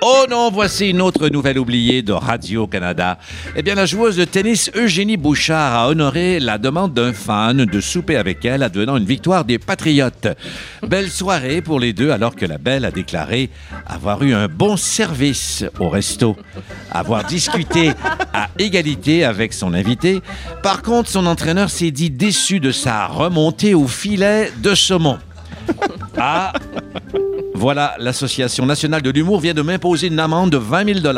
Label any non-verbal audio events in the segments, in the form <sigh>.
Oh non, voici une autre nouvelle oubliée de Radio-Canada. Eh bien, la joueuse de tennis Eugénie Bouchard a honoré la demande d'un fan de souper avec elle, advenant une victoire des Patriotes. Belle soirée pour les deux, alors que la belle a déclaré avoir eu un bon service au resto, avoir discuté à égalité avec son invité. Par contre, son entraîneur s'est dit déçu de sa remontée au filet de saumon. Ah, voilà, l'Association nationale de l'humour vient de m'imposer une amende de 20 000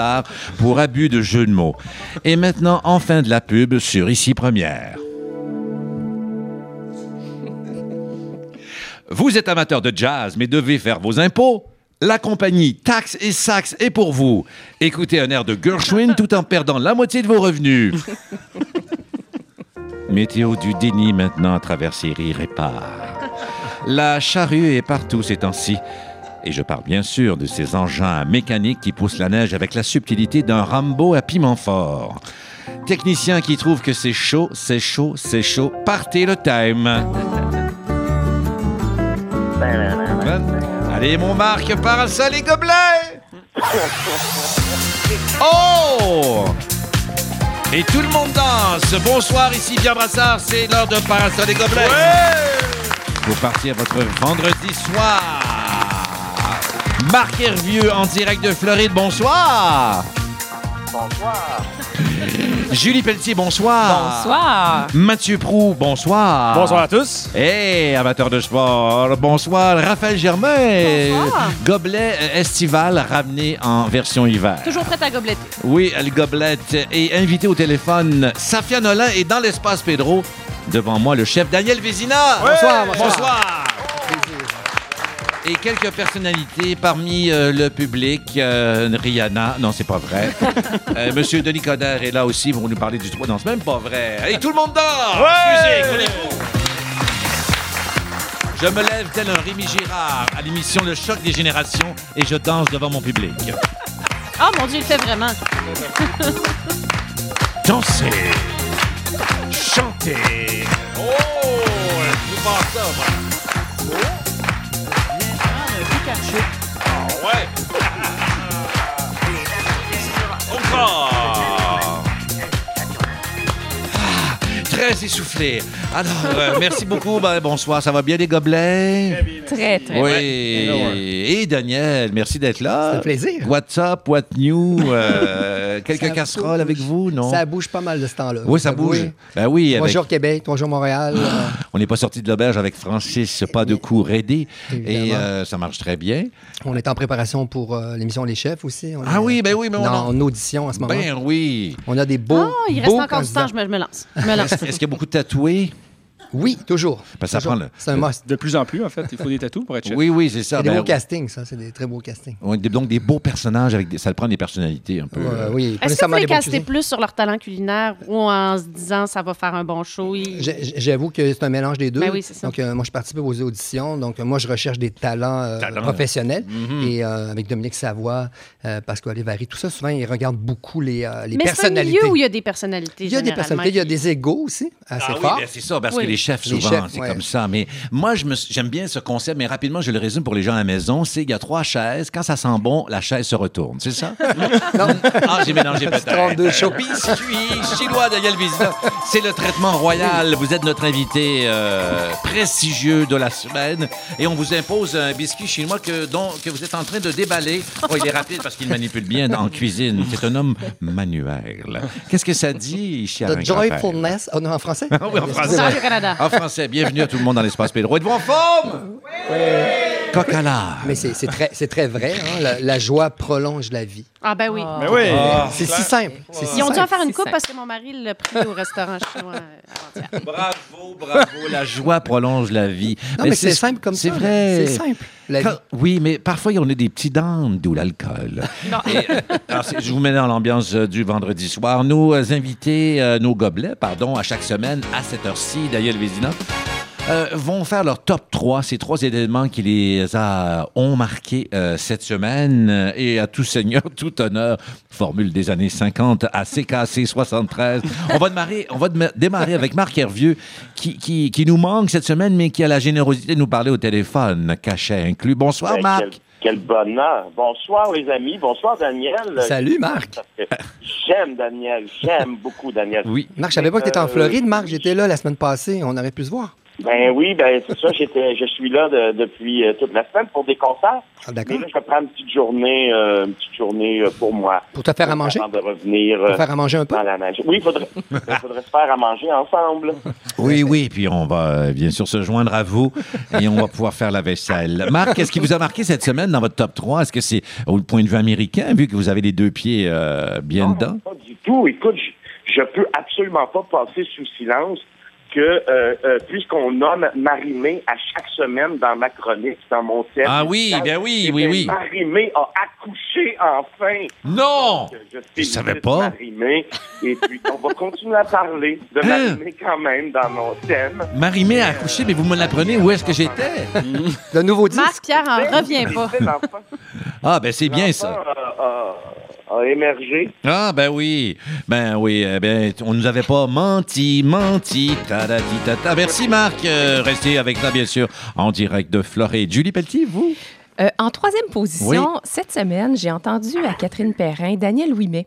pour abus de jeu de mots. Et maintenant, enfin de la pub sur Ici Première. Vous êtes amateur de jazz, mais devez faire vos impôts. La compagnie Tax et Sax est pour vous. Écoutez un air de Gershwin tout en perdant la moitié de vos revenus. <laughs> Météo du déni maintenant à travers ces rires épars. La charrue est partout ces temps-ci. Et je parle bien sûr de ces engins mécaniques qui poussent la neige avec la subtilité d'un Rambo à piment fort. Technicien qui trouve que c'est chaud, c'est chaud, c'est chaud. Partez le time. Allez, mon Marc, parasol et gobelets. <laughs> Oh! Et tout le monde danse. Bonsoir, ici Pierre Brassard. C'est l'heure de parasol et gobelets. Pour partir votre vendredi soir. Marc Hervieux en direct de Floride, bonsoir. Bonsoir. Julie Pelletier, bonsoir. Bonsoir. Mathieu Prou, bonsoir. Bonsoir à tous. Hey, amateur de sport, bonsoir. Raphaël Germain. Bonsoir. Gobelet euh, estival ramené en version hiver. Toujours prête à gobletter. Oui, le gobelette. Et invité au téléphone, Safia Nolin est dans l'espace Pedro. Devant moi, le chef Daniel Vézina. Bonsoir, bonsoir. Et quelques personnalités parmi euh, le public. euh, Rihanna, non, c'est pas vrai. <laughs> Euh, Monsieur Denis Coderre est là aussi pour nous parler du 3. Non, c'est même pas vrai. Hey, tout le monde dort! Ouais! Je me lève tel un Rémi Girard à l'émission Le Choc des Générations et je danse devant mon public. <laughs> Oh mon Dieu, il le fait vraiment. <laughs> Danser, chanter. Oh, je pas ça, moi. Ah ouais. Encore. Très essoufflé. Alors, euh, merci beaucoup. Ben, bonsoir. Ça va bien, les gobelets? Très, très Oui. bien. Et Daniel, merci d'être là. C'est un plaisir. What's up, what new? <laughs> Euh, quelques Ça casseroles bouge. avec vous, non? Ça bouge pas mal de ce temps-là. Oui, ça bouge. Oui. Ben oui, Trois avec- jours Québec, trois jours Montréal. euh, on n'est pas sorti de l'auberge avec Francis, pas de coup raidé. Et euh, ça marche très bien. on est en préparation pour euh, l'émission Les Chefs aussi. On Ah est, oui, ben oui, mais on dans- en- en audition en ce moment. Ben oui. On a des beaux. Oh, il reste beaux encore du temps, je me, je me lance. Je me lance. <laughs> Est-ce qu'il y a beaucoup de tatoués? Oui, toujours. Parce que ça prend le- C'est un must. De plus en plus, en fait, il faut des tatous pour être chef. Oui, oui, c'est ça. C'est des Ben, beaux castings, ça. C'est des très beaux castings. on- donc des beaux personnages, avec des- ça prend des personnalités un peu. Euh, oui, Est-ce que vous caster cuisiniers. plus sur leur talent culinaire ou en se disant ça va faire un bon show? Il- J'avoue que c'est un mélange des deux. Ben oui, c'est ça. Donc, euh, moi, je participe aux auditions. Donc, euh, moi, je recherche des talents, euh, Talents. professionnels. Mhm. Et euh, avec Dominique Savoie, euh, Pascal Lévary, tout ça, souvent, ils regardent beaucoup les, euh, les Mais c'est un personnalités. milieu où il y a des personnalités. Il y a des personnalités, il y a des égaux aussi, assez Ah oui, forts. ben c'est ça, parce Oui. que les chefs, Les souvent, c'est ouais. comme ça. Mais moi, je me suis- j'aime bien ce concept, mais rapidement, je le résume pour les gens à la maison. C'est qu'il y a trois chaises. Quand ça sent bon, la chaise se retourne. C'est ça? <laughs> Non. Ah, j'ai mélangé peut-être. 32 shows. Biscuit chinois Daniel Vizina. C'est le traitement royal. Vous êtes notre invité euh, prestigieux de la semaine. Et on vous impose un biscuit chinois que, dont, que vous êtes en train de déballer. Oh, il est rapide parce qu'il manipule bien en cuisine. C'est un homme manuel. Qu'est-ce que ça dit, cher The joyfulness. Oh non, en français? <laughs> Oui, en français. En français, bienvenue à tout le monde dans l'espace Pedro. Êtes-vous en forme? Coq à l'âne. Mais c'est c'est très, c'est très vrai. hein, La, la joie prolonge la vie. Ah ben oui. Mais oui. C'est si simple. C'est si Ils ont dû en faire une coupe parce que mon mari l'a pris au restaurant chinois euh, avant-hier. Bravo, bravo. La joie prolonge la vie. Non, mais c'est simple comme ça. C'est vrai. C'est simple. La Quand- vie. oui, mais parfois, on a des petits dents, d'où l'alcool. Euh, je vous mets dans l'ambiance euh, du vendredi soir. Nos euh, invités, euh, nos gobelets, pardon, à chaque semaine, à cette heure-ci, Daniel Vézina, euh, vont faire leur top 3, ces trois éléments qui les a, ont marqué euh, cette semaine. Euh, Et à tout seigneur, <laughs> tout honneur, formule des années 50 à CKC 73. On va démarrer, on va déma- démarrer avec Marc Hervieux, qui, qui, qui nous manque cette semaine, mais qui a la générosité de nous parler au téléphone, cachet inclus. Bonsoir, Ben, Marc. quel- Quel bonheur. Bonsoir, les amis. Bonsoir, Daniel. Salut, Marc. J'aime Daniel. J'aime beaucoup Daniel. Oui. Marc, je savais pas que tu étais en Euh, Floride, Marc. J'étais là la semaine passée. On aurait pu se voir. Ben oui, ben c'est ça. J'étais, je suis là de- depuis euh, toute la semaine pour des concerts. Ah, Mais D'accord. là, je prends une petite journée, euh, une petite journée euh, pour moi. Pour te faire à manger? Avant de revenir euh, Pour faire à manger un peu? dans la neige. Oui, il faudrait, il faudrait se faire à manger ensemble. <laughs> Oui, oui, puis on va bien sûr se joindre à vous et on va pouvoir faire la vaisselle. Marc, qu'est-ce qui vous a marqué cette semaine dans votre top 3? Est-ce que c'est au point de vue américain, vu que vous avez les deux pieds euh, bien Non, dedans? Pas du tout. Écoute, je, je peux absolument pas passer sous silence que, euh, euh, puisqu'on nomme Marimé à chaque semaine dans ma chronique, dans mon thème. Ah oui, ben oui, eh oui, bien, oui. Marimé a accouché enfin. Non! Je, Je savais pas. Marimé. Et puis, on va continuer à parler de Hein? Marimé quand même dans mon thème. Marimé a accouché, mais vous me l'apprenez où est-ce que j'étais? Le nouveau disque? Marc Pierre en revient pas. Ah, ben c'est bien ça. l'enfant a- émergé. Ah, ben oui. Ben oui, eh ben, on nous avait pas menti, menti. Tadati, tata. Merci, Marc. Euh, restez avec nous, bien sûr, en direct de Floride. Julie Pelletier, vous? Euh, en troisième position, Oui. cette semaine, j'ai entendu à Catherine Perrin, Daniel Ouimet,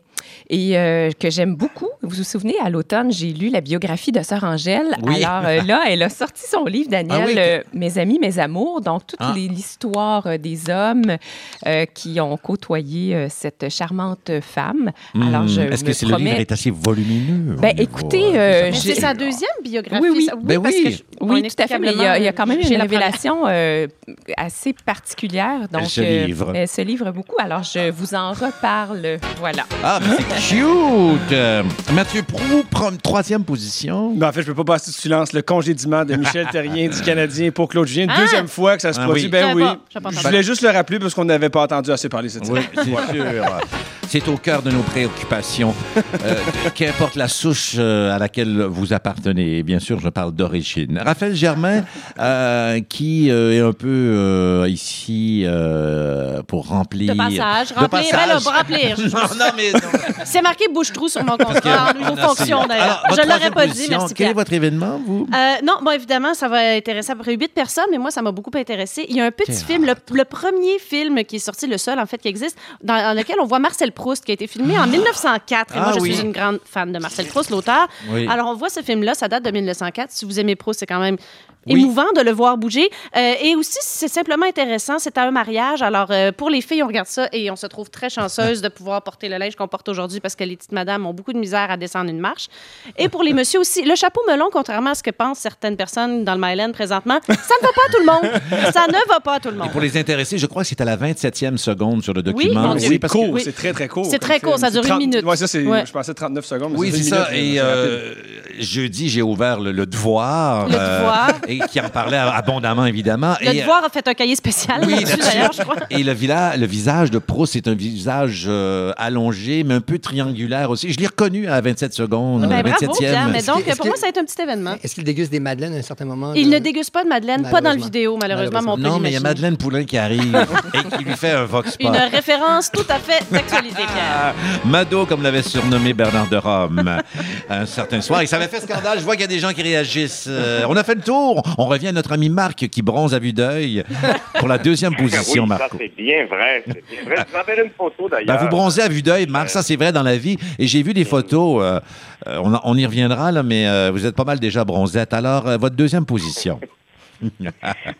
et euh, que j'aime beaucoup. Vous vous souvenez, à l'automne, j'ai lu la biographie de Sœur Angèle. Oui. Alors euh, là, elle a sorti son livre, Daniel, Ah oui, euh, Mes amis, mes amours, donc toute Ah. les- l'histoire des hommes euh, qui ont côtoyé euh, cette charmante femme. Alors, je Hmm, Est-ce que me c'est le livre promets- est assez volumineux? Ben, écoutez, c'est sa deuxième biographie. Oui, oui. ça? Ben parce oui. que je- Oui, tout à fait, mais il y, a, il y a quand même une révélation euh, assez particulière. Donc, Elle se euh, livre. elle se livre beaucoup. Alors, je vous en reparle. Voilà. Ah, c'est cute! Euh, Mathieu Prou, troisième position. Ben, en fait, je peux pas passer sous silence le congédiement de Michel Terrien du Canadien pour Claude Julien. Ah! Deuxième fois que ça se Ah produit. oui. Ben oui. pas- Je voulais juste le rappeler parce qu'on n'avait pas entendu assez parler cette Oui, semaine. c'est sûr. C'est au cœur de nos préoccupations. Euh, <laughs> Qu'importe la souche euh, à laquelle vous appartenez, bien sûr, je parle d'origine. Raphaël Germain, euh, qui euh, est un peu euh, ici euh, pour remplir. De passage. De Remplir, passage. ben là, pour remplir. <laughs> non, non, mais non. <laughs> C'est marqué bouche-trou sur mon contrat, en niveau fonction d'ailleurs. Je l'aurais troisième pas dit, merci Quel est votre événement, vous? Euh, non, bon, évidemment, ça va intéresser à peu près huit personnes, mais moi, ça m'a beaucoup intéressé. Il y a un petit Théâtre. film, le, le premier film qui est sorti, le seul, en fait, qui existe, dans, dans lequel on voit Marcel Proust, qui a été filmé en 1904. Et Ah moi, je oui. suis une grande fan de Marcel Proust, l'auteur. Oui. Alors, on voit ce film-là, ça date de 1904. Si vous aimez Proust, c'est quand même Oui. émouvant de le voir bouger. Euh, et aussi, c'est simplement intéressant. C'est à un mariage. Alors, euh, pour les filles, on regarde ça et on se trouve très chanceuse de pouvoir porter le linge qu'on porte aujourd'hui parce que les petites madames ont beaucoup de misère à descendre une marche. Et pour les messieurs aussi, le chapeau melon, contrairement à ce que pensent certaines personnes dans le Myland présentement, ça ne va pas à tout le monde. Ça ne va pas à tout le monde. Pour les intéressés, je crois que c'est à la 27e seconde sur le Oui, document. mon Dieu. C'est parce que- court, Oui. c'est très, très court. C'est très court, ça dure une 30 minute. Ouais, ça, c'est, Ouais. je pensais 39 secondes. mais Oui, c'est ça. Et euh, jeudi, j'ai ouvert le, le devoir. euh, Le Devoir. Et qui en parlait abondamment, évidemment. Le et, devoir a fait un cahier spécial Oui, là-dessus, là-dessus. d'ailleurs, je crois. Et le, le visage de Proust, c'est un visage euh, allongé, mais un peu triangulaire aussi. Je l'ai reconnu à 27 secondes, Ben, à bravo, 27e. Pierre. Mais donc, pour moi, ça va être un petit événement. Est-ce qu'il déguste des madeleines à un certain moment? Il de- ne déguste pas de Madeleine, pas dans le vidéo, malheureusement, mais on peut non, mais il y a. Madeleine Poulain qui arrive et qui lui fait un vox pop. Une référence tout à fait d'actualité, Pierre. <laughs> Mado, comme l'avait surnommé Bernard de Rome, un certain soir. Et ça avait fait scandale. Je vois qu'il y a des gens qui réagissent. Euh, on a fait le tour. On revient à notre ami Marc qui bronze à vue d'œil pour la deuxième <laughs> position, oui, ça, Marco. c'est bien vrai. C'est bien vrai. Je vous une photo, d'ailleurs. Ben, vous bronzez à vue d'œil, Marc, ça c'est vrai dans la vie. Et j'ai vu des photos, euh, euh, on, on y reviendra, là, mais euh, vous êtes pas mal déjà bronzette. Alors, euh, votre deuxième position. <laughs> <laughs>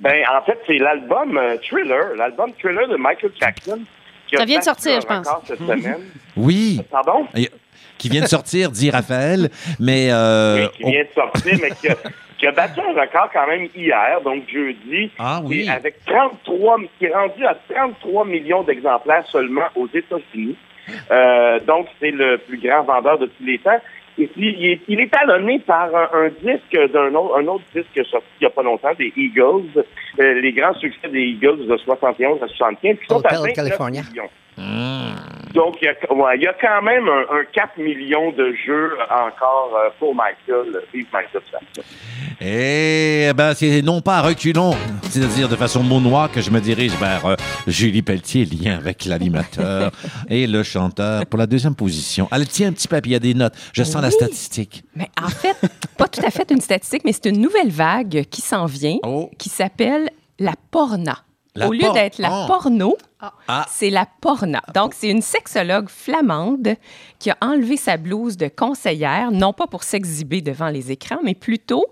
Ben, en fait, c'est l'album euh, Thriller, l'album Thriller de Michael Jackson. qui Ça vient de sortir, je pense. cette semaine. Oui, Pardon? et- qui vient de sortir, dit Raphaël, mais... euh, oui, qui vient de sortir, mais qui a, qui a battu un record quand même hier, donc jeudi. Ah oui. Et avec 33, qui est rendu à 33 millions d'exemplaires seulement aux États-Unis. Euh, donc, c'est le plus grand vendeur de tous les temps. Et puis, il est, il est talonné par un, un disque d'un autre, un autre disque sorti il n'y a pas longtemps, des Eagles, euh, les grands succès des Eagles de 71 à 75, qui sont à Hotel 29 California. millions. Mmh. Donc, il y a, ouais, il y a quand même un, un 4 millions de jeux encore euh, pour Michael, vive Michael Jackson. Eh ben, c'est non pas à reculons, c'est-à-dire de façon noire que je me dirige vers euh, Julie Pelletier, lien avec l'animateur <laughs> et le chanteur pour la deuxième position. Elle tient un petit papier, il y a des notes. Je sens la statistique. Mais en fait, <laughs> pas tout à fait une statistique, mais c'est une nouvelle vague qui s'en vient, Oh. qui s'appelle la porna. La Au lieu por- d'être la Oh. porno, Ah. c'est la porna. Donc, c'est une sexologue flamande qui a enlevé sa blouse de conseillère, non pas pour s'exhiber devant les écrans, mais plutôt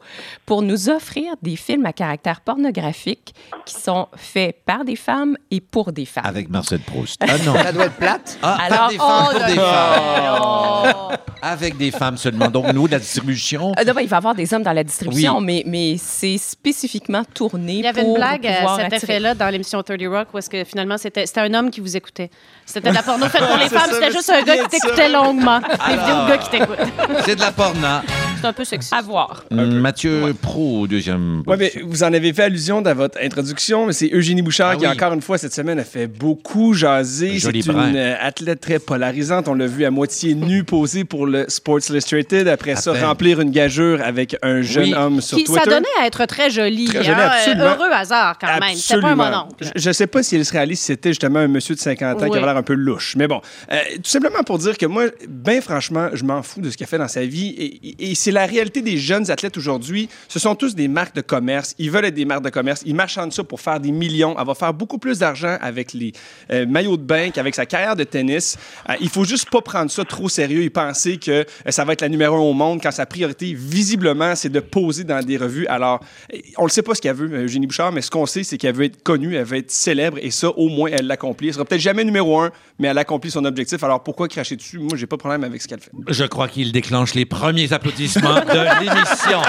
pour nous offrir des films à caractère pornographique qui sont faits par des femmes et pour des femmes. Avec Marcel Proust. Ah non. Ça doit être plate. Ah, par Alors, des femmes oh pour là des là. femmes. <laughs> Avec des femmes seulement. Donc, nous, la distribution. Euh, d'abord, il va y avoir des hommes dans la distribution, Oui. mais, mais c'est spécifiquement tourné Il y avait pour une blague à cet attirer. effet-là dans l'émission 30 Rock où est-ce que finalement c'était c'était un homme qui vous écoutait. C'était de la porno faite pour les C'est femmes, ça, c'était je juste un gars qui t'écoutait longuement. Des Alors. vidéos de gars qui t'écoutent. C'est de la porna. C'est un peu sexy. À voir. Hum, Mathieu Pro, deuxième. Oui, mais vous en avez fait allusion dans votre introduction, mais c'est Eugénie Bouchard Ah qui, oui. encore une fois, cette semaine, a fait beaucoup jaser. C'est Joli une brin. euh, athlète très polarisante. On l'a vu à moitié nue <laughs> poser pour le Sports Illustrated. Après À ça, peine. remplir une gageure avec un jeune Oui. homme sur Qui, Twitter. ça donnait à être très joli. Très joli, hein. absolument. Heureux hasard quand même. C'était pas un Absolument. mononcle. Je ne sais pas si Ellis Rally, c'était justement un monsieur de 50 ans qui avait l'air un peu louche. Mais bon, euh, tout simplement pour dire que moi, bien franchement, je m'en fous de ce qu'il a fait dans sa vie. Et, c'est la réalité des jeunes athlètes aujourd'hui. Ce sont tous des marques de commerce. Ils veulent être des marques de commerce. Ils marchandent ça pour faire des millions. Elle va faire beaucoup plus d'argent avec les euh, maillots de bain qu'avec sa carrière de tennis. Euh, il faut juste pas prendre ça trop sérieux et penser que euh, ça va être la numéro un au monde quand sa priorité, visiblement, c'est de poser dans des revues. Alors, on ne sait pas ce qu'elle veut, Eugénie Bouchard, mais ce qu'on sait, c'est qu'elle veut être connue, elle veut être célèbre et ça, au moins, elle l'accomplit. Elle sera peut-être jamais numéro un, mais elle accomplit son objectif. Alors, pourquoi cracher dessus? Moi, j'ai pas de problème avec ce qu'elle fait. Je crois qu'il déclenche les premiers applaudissements de l'émission.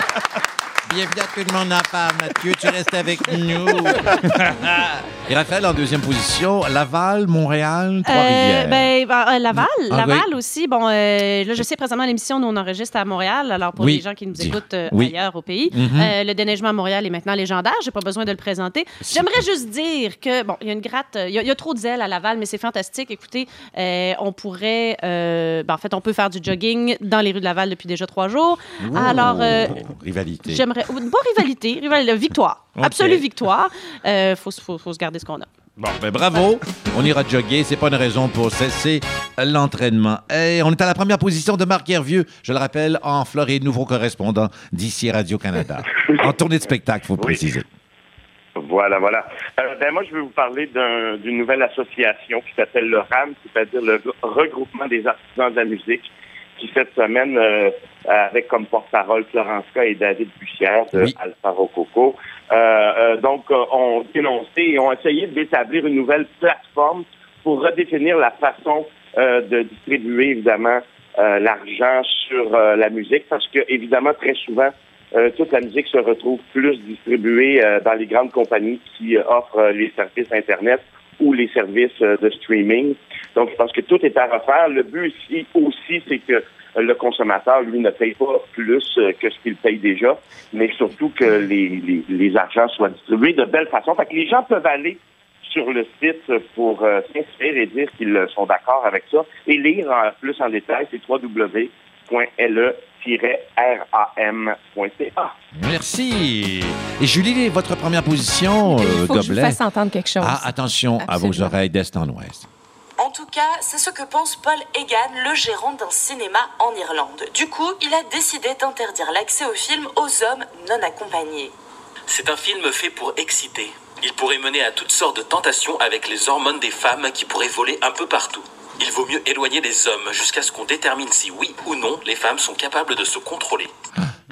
Bienvenue à tout le monde en parle, Mathieu. Tu restes avec nous. <laughs> Et Raphaël, en deuxième position, Laval, Montréal, Trois-Rivières. Euh, ben, ben, euh, Laval, Ah, Laval oui. aussi. Bon, euh, là, je sais présentement l'émission, nous on enregistre à Montréal. Alors pour Oui. les gens qui nous écoutent euh, oui. ailleurs au pays, Mhm. euh, le déneigement à Montréal est maintenant légendaire. J'ai pas besoin de le présenter. J'aimerais juste dire que bon, il y a une gratte, euh, il y, a- il y a trop de zèle à Laval, mais c'est fantastique. Écoutez, euh, on pourrait, euh, ben, en fait, on peut faire du jogging dans les rues de Laval depuis déjà trois jours. Alors, euh, rivalité. J'aimerais, pas rivalité, rivalité, victoire, absolue victoire. Euh, faut, faut, faut se garder ce qu'on a. Bon, ben bravo. <laughs> On ira jogger. C'est pas une raison pour cesser l'entraînement. Et on est à la première position de Marc Hervieux, je le rappelle, en Floride, nouveau correspondant d'ici Radio-Canada. <laughs> en tournée de spectacle, faut préciser. Voilà, voilà. Euh, ben moi, je vais vous parler d'un- d'une nouvelle association qui s'appelle le RAM, c'est-à-dire le regroupement des artisans de la musique, qui cette semaine, euh, avec comme porte-parole Florence K et David Bussière de Oui. Alpha Rococo, euh, euh, donc euh, ont dénoncé et ont essayé d'établir une nouvelle plateforme pour redéfinir la façon euh, de distribuer, évidemment, euh, l'argent sur euh, la musique, parce que, évidemment, très souvent, euh, toute la musique se retrouve plus distribuée euh, dans les grandes compagnies qui euh, offrent euh, les services Internet ou les services euh, de streaming. Donc, je pense que tout est à refaire. Le but ici aussi, c'est que euh, le consommateur, lui, ne paye pas plus euh, que ce qu'il paye déjà, mais surtout que les, les, les argents soient distribués de belle façon. Fait que les gens peuvent aller sur le site pour euh, s'inscrire et dire qu'ils euh, sont d'accord avec ça et lire en plus en détail, c'est www.le-ram.ca. Merci. Et Julie, votre première position, Il euh, faut que je vous fasse entendre quelque chose. Ah, attention à vos oreilles d'est en ouest. En tout cas, c'est ce que pense Paul Egan, le gérant d'un cinéma en Irlande. Du coup, il a décidé d'interdire l'accès au film aux hommes non accompagnés. C'est un film fait pour exciter. Il pourrait mener à toutes sortes de tentations avec les hormones des femmes qui pourraient voler un peu partout. Il vaut mieux éloigner les hommes jusqu'à ce qu'on détermine si oui ou non les femmes sont capables de se contrôler.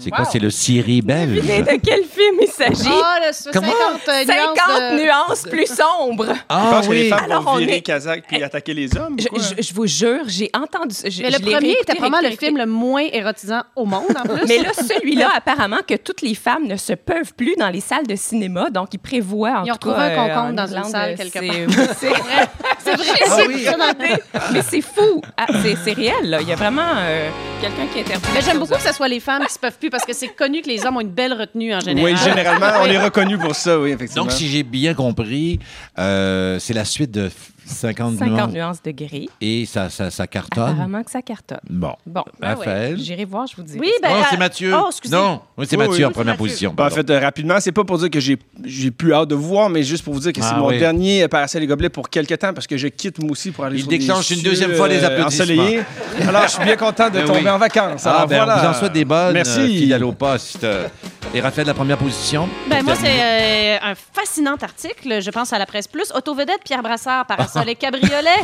C'est quoi? C'est le Syrie belge? Mais de quel film il s'agit? Ah, le 50 Comment? euh, 50 nuances de- nuances plus sombres. Je Ah pense que les oui. femmes Alors, vont on virer est- Kazakh puis attaquer les hommes. Je, quoi? je- je vous jure, j'ai entendu. je- Mais je le premier était probablement le film le moins érotisant au monde, en plus. Mais là, celui-là, apparemment, que toutes les femmes ne se peuvent plus dans les salles de cinéma, donc ils prévoient en Ils ont tout cas, trouvé un euh, concombre dans une salle quelque c'est- <laughs> c'est- c'est vrai. Ah c'est oui. Mais c'est fou, Ah, c'est réel. Là. Il y a vraiment euh, quelqu'un qui interdit. Mais j'aime beaucoup que ce soit les femmes qui se peuvent plus parce que c'est connu que les hommes ont une belle retenue en général. Oui, généralement, on est reconnu pour ça, oui, effectivement. Donc, si j'ai bien compris, euh, c'est la suite de 50, 50 nuances nuances de gris. et ça, ça, ça cartonne. Apparemment que ça cartonne. Bon. Bon, ben ouais. Raphaël? j'irai voir, je vous dis. Oui, ben. non, euh, c'est Mathieu. Oh, excusez. non, oui, c'est Oui, Mathieu oui. en première Mathieu. position. Ben, en fait, euh, rapidement, c'est pas pour dire que j'ai j'ai plus hâte de vous voir, mais juste pour vous dire que c'est Ah mon oui. dernier Paracel et Gobelets pour quelques temps parce que je quitte moi aussi pour aller Il sur des déclenche une deuxième fois les euh, applaudissements. Alors, je suis bien content de Ben tomber en vacances. Ah, Alors, ben, voilà. vous en souhaite des bonnes. Merci. au poste. Et Raphaël, la première position? Ben, moi, c'est euh, un fascinant article. Je pense à la presse plus. Autovedette, Pierre Brassard, parasol et <laughs> cabriolet.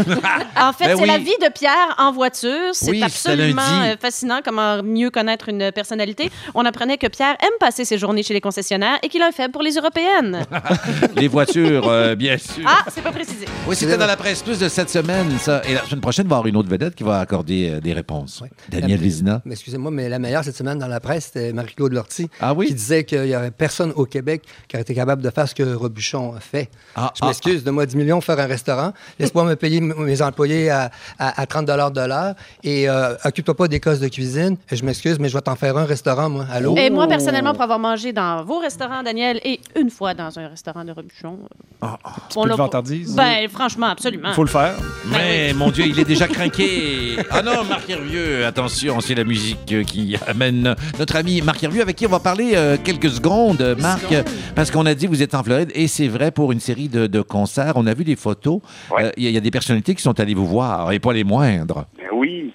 en fait, Ben c'est oui. la vie de Pierre en voiture. C'est Oui, absolument euh, fascinant. Comment mieux connaître une personnalité. On apprenait que Pierre aime passer ses journées chez les concessionnaires et qu'il a un faible pour les européennes. <laughs> Les voitures, euh, bien sûr. Ah, c'est pas précisé. Oui, c'était dans la presse plus de cette semaine, ça. Et la semaine prochaine, il va y avoir une autre vedette qui va accorder euh, des réponses. Daniel Vézina. Excusez-moi, mais la meilleure cette semaine dans la presse, c'était Marie-Claude Lortie. Ah oui? Qui disait qu'il n'y aurait personne au Québec qui aurait été capable de faire ce que Robuchon a fait. Ah, je m'excuse, de moi 10 millions faire un restaurant. Laisse-moi me payer mes employés à, à- à 30 de l'heure et euh, occupe-toi pas des cosses de cuisine. Je m'excuse, mais je vais t'en faire un restaurant, moi. Allô? Et moi, personnellement, pour avoir mangé dans vos restaurants, Daniel, et une fois dans un restaurant de Rebuchon. Ah, on peu de l'a pas- vantardise. Ben, franchement, absolument. Il faut le faire. Mais mon Dieu, il est déjà <laughs> craqué. Ah non, Marc Hervieux, attention, c'est la musique euh, qui amène notre ami Marc Hervieux avec qui on va parler euh, quelques secondes, euh, Marc, parce qu'on a dit que vous êtes en Floride et c'est vrai pour une série de, de concerts. On a vu des photos. Ouais. Euh, Il y, a- il y a des personnalités qui sont allées vous voir et pas les moindres. Ben oui.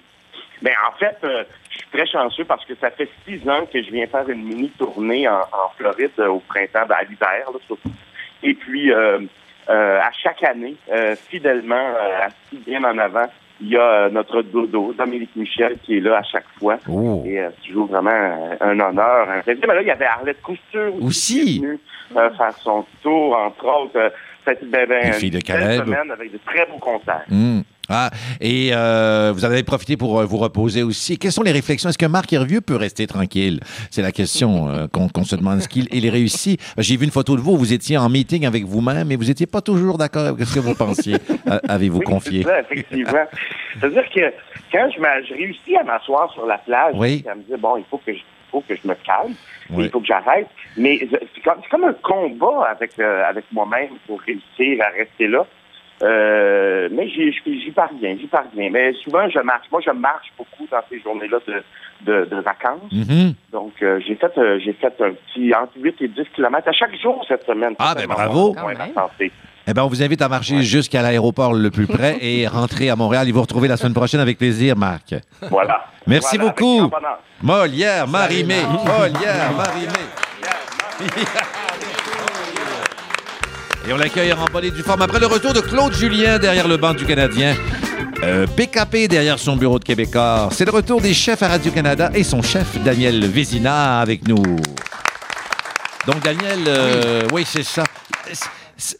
Ben, en fait, euh, je suis très chanceux parce que ça fait six ans que je viens faire une mini tournée en, en Floride euh, au printemps, ben, à l'hiver, surtout. Et puis, euh, euh, à chaque année, euh, fidèlement, euh, assis bien en avant, il y a euh, notre dodo, Dominique Michel, qui est là à chaque fois. Oh. Et euh, c'est toujours vraiment euh, un honneur, un plaisir. Mais là, il y avait Arlette Couture Aussi. qui est venue euh, faire son tour, entre autres. Euh, été ben, ben, de une belle Caleb. semaine avec de très beaux concerts. Hmm. Ah, et euh, vous en avez profité pour euh, vous reposer aussi. Quelles sont les réflexions? Est-ce que Marc Hervieux peut rester tranquille? C'est la question euh, qu'on se demande. Est-ce qu'il il réussit? J'ai vu une photo de vous, vous étiez en meeting avec vous-même et vous n'étiez pas toujours d'accord avec ce que vous pensiez, euh, avez-vous Oui, confié? ça, effectivement. C'est-à-dire que quand je, réussis à m'asseoir sur la plage, Oui. à me dire, bon, il faut que je, faut que je me calme, Oui. il faut que j'arrête. Mais je- c'est comme, comme un combat avec, euh, avec moi-même pour réussir à rester là. Euh, mais j'y, parviens, j'y parviens. Mais souvent, je marche. Moi, je marche beaucoup dans ces journées-là de, de, de vacances. Mhm. Donc, euh, j'ai fait, euh, j'ai fait un petit entre 8 et 10 kilomètres à chaque jour cette semaine. Ah, ben bravo. bon. Eh bien, on vous invite à marcher jusqu'à l'aéroport le plus près <laughs> et rentrer à Montréal. Et vous retrouver la semaine prochaine avec plaisir, Marc. Voilà. Merci Voilà, beaucoup. Molière, Marimé. Molière, Marimé. <laughs> Et on l'accueille en bonne et due forme. Après le retour de Claude Julien derrière le banc du Canadien. euh, PKP derrière son bureau de Québécois. C'est le retour des chefs à Radio-Canada et son chef, Daniel Vézina, avec nous. Donc, Daniel, euh, oui, c'est ça.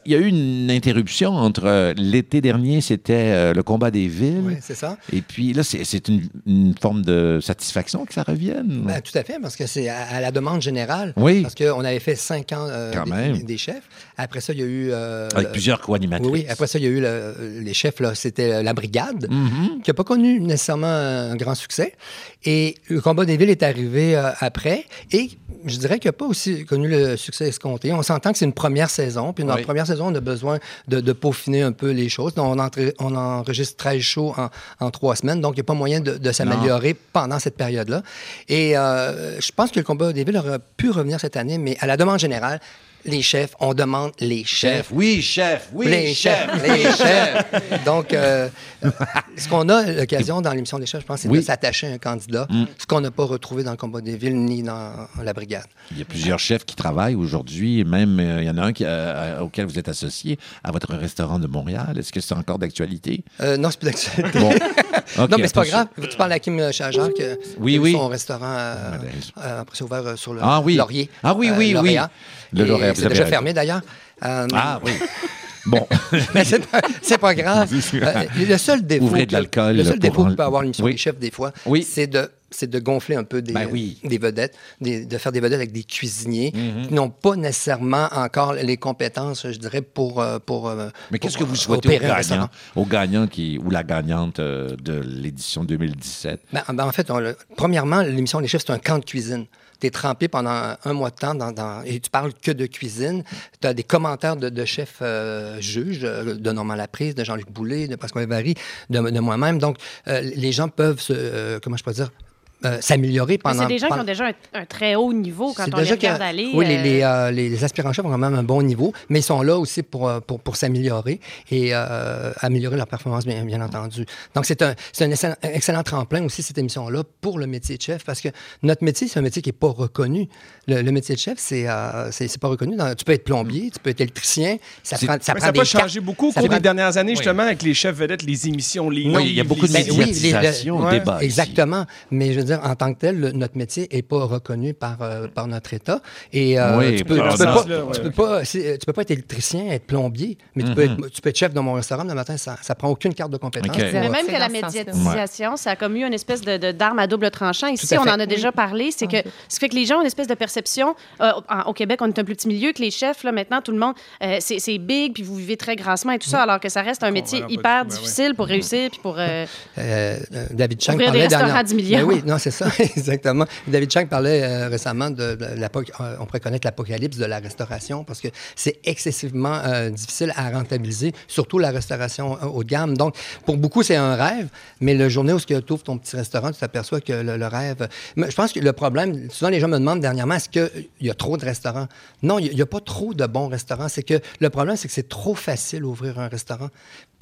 Il y a eu une interruption entre euh, l'été dernier, c'était euh, le combat des villes. Oui, c'est ça. Et puis là, c'est c'est une, une forme de satisfaction que ça revienne. Ben, tout à fait, parce que c'est à, à la demande générale. Oui. Parce qu'on avait fait cinq ans euh, Quand des, même. des chefs. Après ça, il y a eu. euh, Avec plusieurs co-animatrices. Oui, oui. Après ça, il y a eu le- les chefs, là, c'était la brigade, Mhm. qui n'a pas connu nécessairement un grand succès. Et le combat des villes est arrivé euh, après. Et je dirais qu'il n'a pas aussi connu le succès escompté. On s'entend que c'est une première saison. Puis dans Oui. la première saison, on a besoin de, de peaufiner un peu les choses. Donc, on, entre- on enregistre 13 shows en, en trois semaines. Donc, il n'y a pas moyen de, de s'améliorer pendant cette période-là. Et euh, je pense que le combat des villes aurait pu revenir cette année, mais à la demande générale, les chefs, on demande les chefs. Chef, oui, chef, oui, les chef. chefs, les chefs. Donc, euh, ce qu'on a l'occasion dans l'émission des chefs, je pense, c'est Oui. de s'attacher à un candidat, ce qu'on n'a pas retrouvé dans le combat des villes ni dans la brigade. Il y a plusieurs chefs qui travaillent aujourd'hui, même euh, il y en a un qui, euh, auquel vous êtes associé à votre restaurant de Montréal. Est-ce que c'est encore d'actualité? Euh, non, c'est plus d'actualité. Bon. <laughs> Non, mais c'est pas grave. Tu parles à Kim Chajar, que Oui, oui. son restaurant, euh, ben, euh, après c'est ouvert euh, sur le Ah oui. Laurier? Ah oui, euh, oui, oui. Le Et C'est déjà fermé, d'ailleurs. Euh, Ah oui. <laughs> Bon. <laughs> Mais c'est pas, pas grave. <laughs> Euh, le seul défaut, Ouvrez de que- l'alcool le seul défaut en- que peut avoir l'émission Oui. des chefs des fois, Oui. c'est de c'est de gonfler un peu des, Ben oui. des vedettes, des- de faire des vedettes avec des cuisiniers Mhm. qui n'ont pas nécessairement encore les compétences, je dirais, pour... euh, pour Mais qu'est-ce que vous souhaitez aux gagnants, aux gagnants qui, ou la gagnante de l'édition 2017? Ben, ben, en fait, on le- premièrement, l'émission Les Chefs, c'est un camp de cuisine. Tu trempé pendant un mois de temps dans, et tu parles que de cuisine. Tu as des commentaires de, de chefs euh, juges, euh, de Normand Laprise, de Jean-Luc Boulay, de Pascal Vary, de, de moi-même. Donc, euh, les gens peuvent se. comment je peux dire? Euh, s'améliorer Mais pendant. c'est des gens qui ont déjà un, un très haut niveau quand on les regarde aller. Oui, les, euh, les, euh, les- les aspirants-chefs ont quand même un bon niveau, mais ils sont là aussi pour, pour, pour s'améliorer et euh, améliorer leur performance, bien, bien entendu. Donc, c'est un, c'est un excellent, tremplin aussi, cette émission-là, pour le métier de chef, parce que notre métier, c'est un métier qui n'est pas reconnu. Le, le métier de chef, c'est euh, c'est pas reconnu. Dans- tu peux être plombier, tu peux être électricien, ça prend, ça prend ça n'a des pas cartes. changé beaucoup au cours prend- des dernières années, Oui. justement, avec les chefs vedettes, les émissions, les Oui, il y a beaucoup de les- Ben oui, les- médiatisation, le- au débat. ici. Exactement. Mais je veux dire, en tant que tel, le- notre métier n'est pas reconnu par, euh, par notre État. Et euh, Oui, tu peux, tu pas, ce sens-là, tu ouais. peux pas, c'est- tu peux pas être électricien, être plombier, mais tu, peux Mhm. être, tu peux être chef dans mon restaurant le matin, ça ne prend aucune carte de compétence. OK. Mais même que la médiatisation, ça a comme eu une espèce de, de- d'arme à double tranchant. Ici, on en a déjà parlé. C'est que ce qui fait que les gens ont une espèce de perception. euh, en- au Québec, on est un plus petit milieu que les chefs. Là, maintenant, tout le monde, euh, c'est, big, puis vous vivez très grassement et tout ça, alors que ça reste un métier hyper ben difficile pour réussir, puis pour. David Chang parlait restaurants dernière- à 10 millions. Ben oui, non, c'est ça, <laughs> exactement. David Chang parlait euh, récemment de, de euh, on pourrait connaître l'apocalypse de la restauration parce que c'est excessivement euh, difficile à rentabiliser, surtout la restauration haut de gamme. Donc, pour beaucoup, c'est un rêve, mais le journée où tu ouvres ton petit restaurant, tu t'aperçois que le, rêve. Je pense que le problème, souvent les gens me demandent dernièrement, est-ce qu'il y a trop de restaurants? Non, il n'y a, pas trop de bons restaurants. C'est que le problème, c'est que c'est trop facile d'ouvrir un restaurant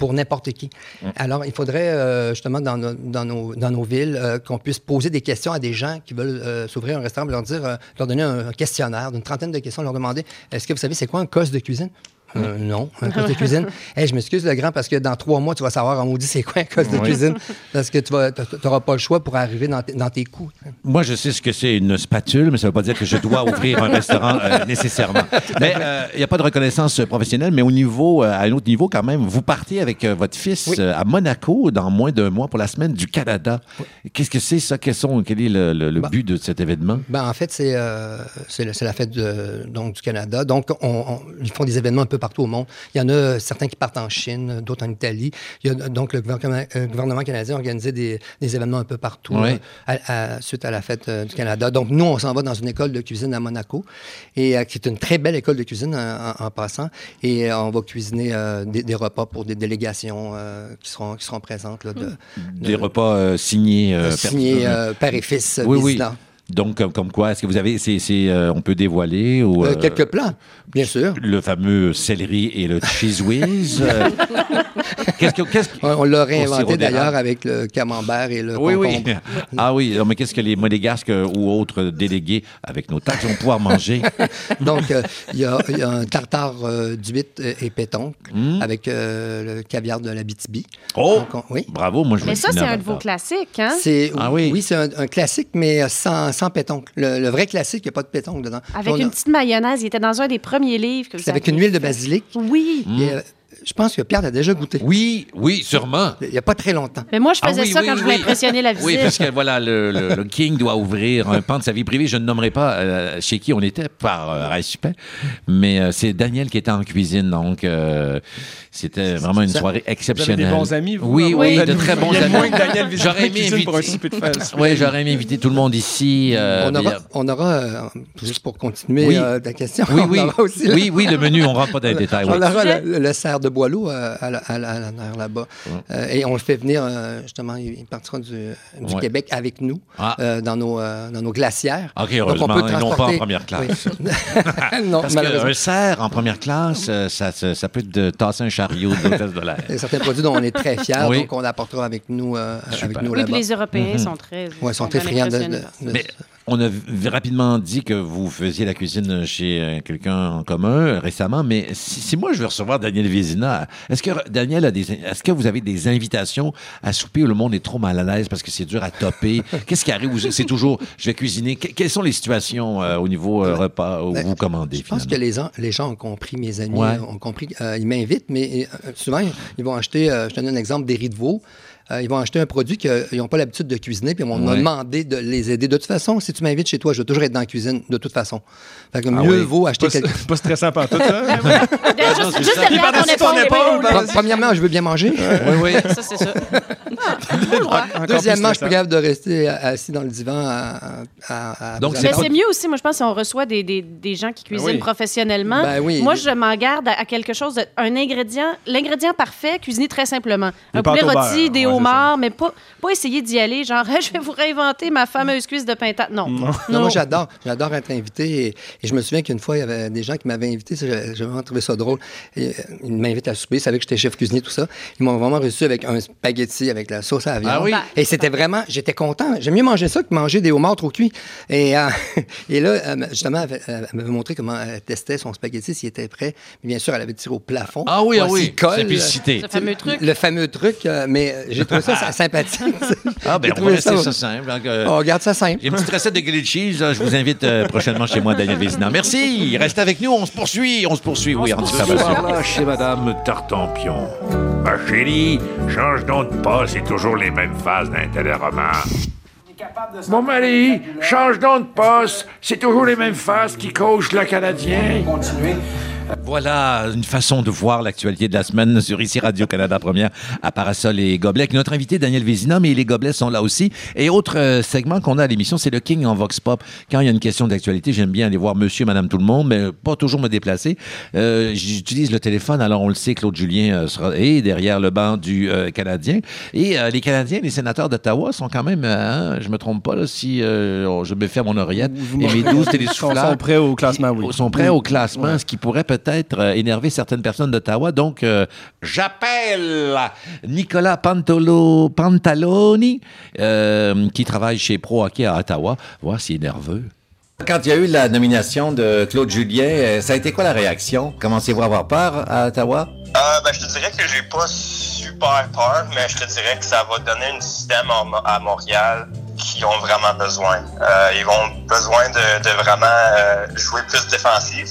pour n'importe qui. Alors, il faudrait euh, justement dans nos, dans nos, dans nos villes euh, qu'on puisse poser des questions à des gens qui veulent euh, s'ouvrir un restaurant, leur dire, euh, leur donner un, un questionnaire d'une trentaine de questions, leur demander est-ce que vous savez c'est quoi un cos de cuisine? Euh, non, un cos de cuisine. <laughs> Hey, je m'excuse, le grand, parce que dans trois mois, tu vas savoir en maudit c'est quoi un cos de Oui. cuisine. Parce que tu n'auras pas le choix pour arriver dans, tes- dans tes coûts. Moi, je sais ce que c'est une spatule, mais ça ne veut pas dire que je dois ouvrir un restaurant euh, <laughs> nécessairement. Mais euh, il n'y a pas de reconnaissance euh, professionnelle, mais au niveau, euh, à un autre niveau quand même, vous partez avec euh, votre fils Oui. euh, à Monaco dans moins d'un mois pour la semaine du Canada. Qu'est-ce que c'est ça? Quels sont, quel est le, le- le Bah. but de cet événement? Ben, en fait, c'est euh, la fête de- donc, du Canada. Donc, on, on- ils font des événements un peu partout au monde. Il y en a euh, certains qui partent en Chine, d'autres en Italie. Il y a, donc, le gouvernement, euh, gouvernement canadien a organisé des, des événements un peu partout Oui. euh, à- à- suite à la fête euh, du Canada. Donc, nous, on s'en va dans une école de cuisine à Monaco, et euh, qui est une très belle école de cuisine en, en- en passant. Et on va cuisiner des, des repas pour des délégations qui, seront, qui seront présentes. Là, de, Des repas signés. signés père et fils Oui, oui. Donc, comme, comme quoi, est-ce que vous avez, c'est, c'est, euh, on peut dévoiler ou Euh, euh, quelques plans, bien sûr. le fameux céleri et le cheese whiz? euh, <laughs> qu'est-ce que, qu'est-ce que- On, on l'a sirop réinventé d'ailleurs avec le camembert et le Oui, oui. concombre. <laughs> Ah oui, non, mais qu'est-ce que les monégasques euh, ou autres délégués avec nos taxes vont pouvoir manger? <laughs> Donc, euh, il y, a, il y a un tartare euh, d'huître et pétoncle avec euh, le caviar de la BTB. Hmm. Oh! Donc, on- oui. Bravo, moi je Mais ça, finir c'est un avec de vos classiques, hein? C'est, Ah oui? c'est un, un classique, mais sans, sans pétoncle. Le, le vrai classique, il n'y a pas de pétoncle dedans. Avec On a- une petite mayonnaise. Il était dans un des premiers livres que vous C'est avec une huile de basilic. Oui. Et, euh, je pense que Pierre l'a déjà goûté. Oui, oui, sûrement. Il n'y a pas très longtemps. Mais moi, je Ah faisais oui, ça oui, quand oui, je voulais impressionner la visite. <laughs> Oui, parce que voilà, le, le- le King doit ouvrir un pan de sa vie privée. Je ne nommerai pas euh, chez qui on était par euh, respect, mais euh, c'est Daniel qui était en cuisine, donc euh, c'était vraiment une Ça- soirée Vous avez exceptionnelle. des bons amis, vous? Oui, à oui, de très bons amis. moins que Daniel visite J'aurais la aimé cuisine pour un inviter- souper de <laughs> fête. Oui, j'aurais aimé inviter tout le monde ici. euh, on aura, on aura euh, juste pour continuer Oui. euh, ta question, Oui, <laughs> on oui, aura aussi le- oui, oui, le menu, on rentre pas dans les détails. On oui. aura le, le cerf de Boileau euh, à, la- à là-bas. Euh, et on le fait venir, euh, justement, il partira du, du Ouais. Québec avec nous Ah. euh, dans, nos, euh, dans nos glacières. OK, Donc, heureusement, et non pas en première classe. Oui. <laughs> <laughs> non, Parce qu'un cerf en première classe, euh, ça, ça, ça peut te tasser un chariot de l'hôtesse de l'air. Il y a certains produits dont on est très fiers, Oui. donc on l'apportera avec nous, euh, avec nous Oui, là-bas. les Européens sont très. Ils sont très friands de, de- de- Mais on a rapidement dit que vous faisiez la cuisine chez euh, quelqu'un en commun euh, récemment, mais si, si moi je veux recevoir Daniel Vézina, est-ce que Daniel a des, est-ce que vous avez des invitations à souper où le monde est trop mal à l'aise parce que c'est dur à topper? <laughs> Qu'est-ce qui arrive C'est toujours, je vais cuisiner? Que- quelles sont les situations euh, au niveau euh, repas où Ben, vous commandez Je pense finalement? que les gens, les gens ont compris, mes amis Ouais. ont compris. euh, ils m'invitent, mais souvent, ils vont acheter, je te donne un exemple, des riz de veau. Euh, ils vont acheter un produit qu'ils n'ont pas l'habitude de cuisiner, puis on m'a Ouais. demandé de les aider. De toute façon, si tu m'invites chez toi, je vais toujours être dans la cuisine, de toute façon. Fait que Ah mieux oui. vaut acheter Pas, quelque c'est <laughs> pas stressant par tout, <laughs> ça. D'ailleurs, non, Juste, derrière ton épaule. épaule, oui, oui, Pre- Premièrement, je veux bien manger. Oui, oui. Ça, c'est ça. <laughs> Ah, Deuxièmement, je suis pas capable de rester assis dans le divan à, à- à- Donc, à- c'est pas- mieux aussi, moi, je pense, si on reçoit des, des, des gens qui cuisinent oui. professionnellement. Ben oui. Moi, je m'en garde à, à quelque chose, de, un ingrédient, l'ingrédient parfait, cuisiné très simplement. Un poulet rôti, des homard, mais pas, pas essayer d'y aller, genre, <laughs> je vais vous réinventer ma fameuse cuisse de pintade. Non. Non, moi, j'adore. J'adore être invité. Et, et je me souviens qu'une fois, il y avait des gens qui m'avaient invité. ça, J'ai vraiment trouvé ça drôle. Et, euh, ils m'invitent à souper. Ils savaient que j'étais chef cuisinier, tout ça. Ils m'ont vraiment reçu avec un spaghetti avec la sauce à la viande. Ah oui? Et c'était vraiment... J'étais content. J'aime mieux manger ça que manger des homards trop cuits. Et, euh, <laughs> et là, euh, justement, elle, m'avait montré comment elle testait son spaghetti, s'il était prêt. Mais bien sûr, elle avait tiré au plafond. Ah oui, ah oui. colle. Simplicité. Ce fameux truc. Le fameux truc. mais j'ai trouvé ça sy- sympathique. Ah, ben, on va rester ça simple. Donc, euh, On regarde ça simple. J'ai une petite recette de grilled cheese. là. Je vous invite euh, prochainement chez moi, Daniel Vézina. Merci. Restez avec nous. On se poursuit. On se poursuit. oui, en diffamation. là, chez Madame Tartampion. Ma chérie, change donc de pas, c'est toujours les mêmes phases d'un téléroman. Mon mari, change donc de poste, c'est toujours les mêmes phases qui coachent le Canadien. Voilà une façon de voir l'actualité de la semaine sur ici Radio-Canada Première à Parasol et Gobelets avec notre invité Daniel Vézina, mais les Gobelets sont là aussi. Et autre euh, segment qu'on a à l'émission, c'est le King en Vox Pop. Quand il y a une question d'actualité, j'aime bien aller voir monsieur, madame, tout le monde, mais pas toujours me déplacer. Euh, J'utilise le téléphone, alors on le sait, Claude Julien euh, sera est derrière le banc du euh, Canadien. Et les Canadiens, les sénateurs d'Ottawa sont quand même, hein, je me trompe pas, là, si je me fais mon oreillette, et mes 12 <laughs> Ils sont, télésouffleurs sont prêts au classement, oui. sont prêts au classement, ce qui pourrait peut-être euh, énerver certaines personnes d'Ottawa. Donc, euh, j'appelle Nicolas Pantolo, Pantaloni, euh, qui travaille chez Pro Hockey à Ottawa, voir s'il est nerveux. Quand il y a eu la nomination de Claude Julien, ça a été quoi la réaction? Commencez-vous à avoir peur à Ottawa? Euh, ben, je te dirais que j'ai pas super peur, mais je te dirais que ça va donner un système à Montréal qui ont vraiment besoin. Euh, ils ont besoin de, de vraiment euh, jouer plus défensif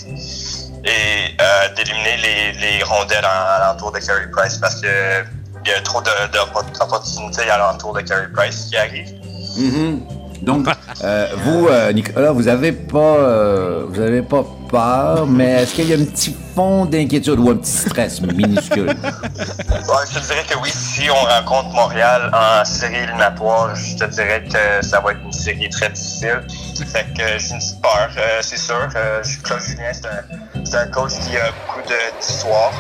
et euh, d'éliminer les, les rondelles en- alentour de Carey Price parce que il y a trop de- de- d'opportunités alentour de Carey Price qui arrivent. Mhm. Donc, euh, vous, euh, Nicolas, vous avez pas, euh, vous avez pas peur, mais est-ce qu'il y a un petit fond d'inquiétude ou un petit stress minuscule? Je te dirais que oui, si on rencontre Montréal en série éliminatoire, je te dirais que ça va être une série très difficile. Fait que euh, j'ai une petite peur, euh, c'est sûr. Claude Julien, c'est un, un coach qui a beaucoup d'histoire.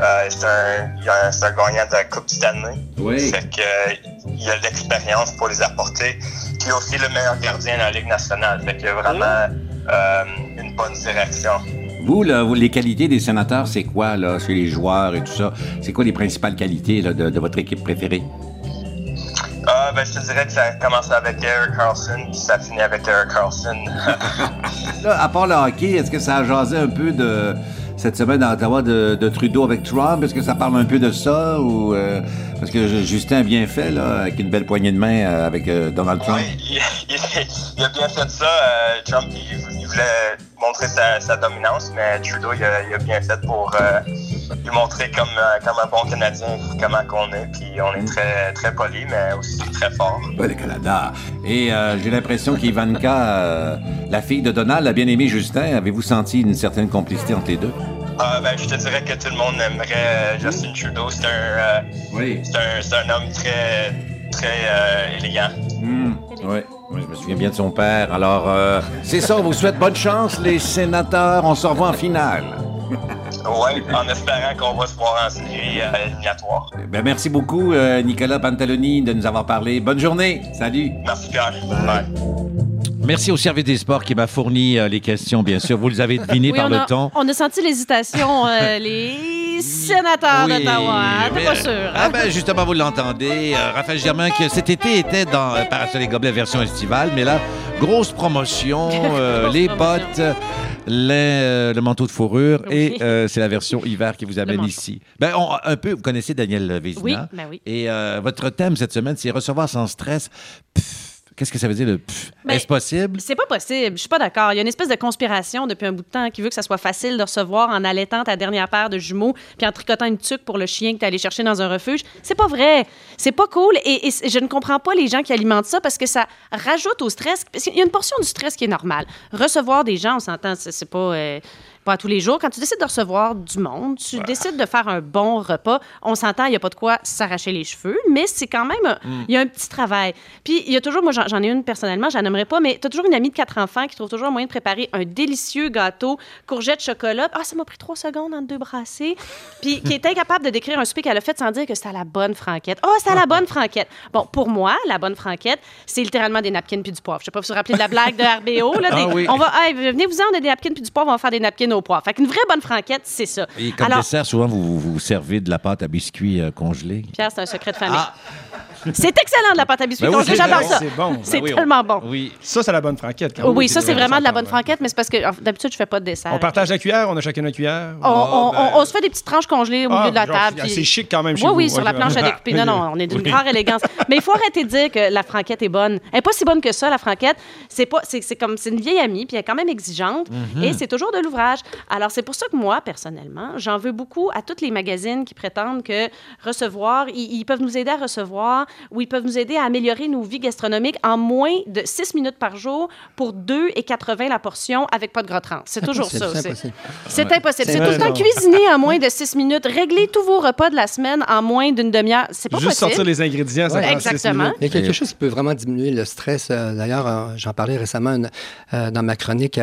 Euh, c'est un, a un- c'est un gagnant de la Coupe Stanley. Oui. Fait que, il a de l'expérience pour les apporter. Puis aussi le meilleur gardien de la Ligue nationale. Fait que vraiment euh, une bonne direction. Vous, là, vous, les qualités des sénateurs, c'est quoi, là, chez les joueurs et tout ça? C'est quoi les principales qualités là, de, de votre équipe préférée? Euh, ben, je te dirais que ça commence avec Eric Carlson, puis ça finit avec Eric Carlson. <laughs> Là, à part le hockey, est-ce que ça a jasé un peu de cette semaine à Ottawa de, de Trudeau avec Trump? Est-ce que ça parle un peu de ça? ou euh, Parce que Justin a bien fait, là, avec une belle poignée de main euh, avec euh, Donald Trump. Oui, il, il- <laughs> il a bien fait ça. euh, Trump, il, il voulait montrer sa, sa dominance, mais Trudeau, il a, bien fait pour euh, lui montrer comme, comme un bon Canadien comment qu'on est. Puis on est très, très poli, mais aussi très fort. Ouais, le Canada. Et j'ai l'impression qu'Ivanka, la fille de Donald, a bien aimé Justin. Avez-vous senti une certaine complicité entre les deux? Euh, ben, je te dirais que tout le monde aimerait euh, Justin Trudeau. C'est un, euh, Oui. c'est un, c'est un homme très, très euh, élégant. Hmm, Oui. Oui, je me souviens bien de son père. Alors, euh, c'est ça, on vous souhaite bonne chance, les sénateurs. On se revoit en finale. <laughs> Oui, en espérant qu'on va se voir en série euh, éliminatoire. Ben, merci beaucoup, euh, Nicolas Pantaloni, de nous avoir parlé. Bonne journée. Salut. Merci, Pierre. Bye. Merci au service des sports qui m'a fourni euh, les questions, bien sûr. Vous les avez devinées Oui, par on, le a, ton. on a senti l'hésitation, euh, <laughs> les sénateurs Oui, d'Ottawa. hein, mais, pas euh, sûr. Ah hein? ben justement, vous l'entendez. Euh, Raphaël Germain, qui cet été était dans euh, Parasol et Gobelets version estivale, mais là, grosse promotion, <laughs> euh, Grosse les promotion. bottes, les, euh, le manteau de fourrure, Oui. et euh, c'est la version hiver qui vous amène ici. Ben, on- un peu, vous connaissez Daniel Vézina. Oui, ben oui. Et euh, votre thème cette semaine, c'est recevoir sans stress. Pff, Qu'est-ce que ça veut dire, pff? Ben, Est-ce possible? C'est pas possible. Je suis pas d'accord. Il y a une espèce de conspiration depuis un bout de temps qui veut que ça soit facile de recevoir en allaitant ta dernière paire de jumeaux puis en tricotant une tuque pour le chien que tu allé chercher dans un refuge. C'est pas vrai. C'est pas cool. Et, je ne comprends pas les gens qui alimentent ça parce que ça rajoute au stress. Parce qu'il y a une portion du stress qui est normale. Recevoir des gens, on s'entend, c'est c'est pas. euh, pas à tous les jours. Quand tu décides de recevoir du monde, tu décides de faire un bon repas. On s'entend, il n'y a pas de quoi s'arracher les cheveux, mais c'est quand même, Mm. il y a un petit travail. Puis il y a toujours, moi j'en j'en ai une personnellement, je n'aimerais pas, mais tu as toujours une amie de quatre enfants qui trouve toujours un moyen de préparer un délicieux gâteau courgette chocolat. Ah, ça m'a pris trois secondes entre deux brassées. Puis qui est incapable de décrire un souper qu'elle a fait sans dire que c'était à la bonne franquette. Oh, c'est à la bonne franquette. Bon, pour moi, la bonne franquette, c'est littéralement des napkins puis du poivre. Je sais pas si vous vous rappelez de la blague de RBO. Là, Ah des- oui. On va, hey, venez-vous-en, on a des napkins puis du poivre, on va faire des napkins au poivre. Fait qu'une vraie bonne franquette, c'est ça. Et comme Alors, dessert, souvent, vous vous servez de la pâte à biscuits euh, congelée? Pierre, c'est un secret de famille. C'est excellent de la pâte à biscuits Ben oui, c'est j'adore ça. c'est bon. C'est Ben oui, on- tellement bon. Oui. Ça, c'est la bonne franquette. quand Oh, même. oui, ça, c'est vraiment de la bonne franquette, mais c'est parce que alors, d'habitude, je fais pas de dessert. On partage la cuillère, on a chacun une cuillère. On, on- ben- on- on se fait des petites tranches congelées au Ah, milieu de la genre, table. c'est puis- chic quand même chez oui, vous. Oui, sur la planche à découper. Non, non, <laughs> on est d'une rare élégance. Mais il faut arrêter de dire que la franquette est bonne. Elle n'est pas si bonne que ça, la franquette. C'est pas, c'est, c'est comme, c'est une vieille amie, puis elle est quand même exigeante. Mhm. Et c'est toujours de l'ouvrage. Alors, c'est pour ça que moi, personnellement, j'en veux beaucoup à tous les magazines qui prétendent que recevoir, ils, ils peuvent nous aider à recevoir ou ils peuvent nous aider à améliorer nos vies gastronomiques en moins de 6 minutes par jour pour 2,80 la portion avec pas de gras trans. <laughs> C'est toujours ça c'est aussi. impossible. C'est impossible. C'est tout le temps cuisiner en moins de 6 minutes, régler tous vos repas de la semaine en moins d'une demi-heure. C'est pas Juste possible. sortir les ingrédients, ça Ouais. Exactement. Il y a quelque chose qui peut vraiment diminuer le stress. Euh, D'ailleurs, euh, j'en parlais récemment euh, dans ma chronique.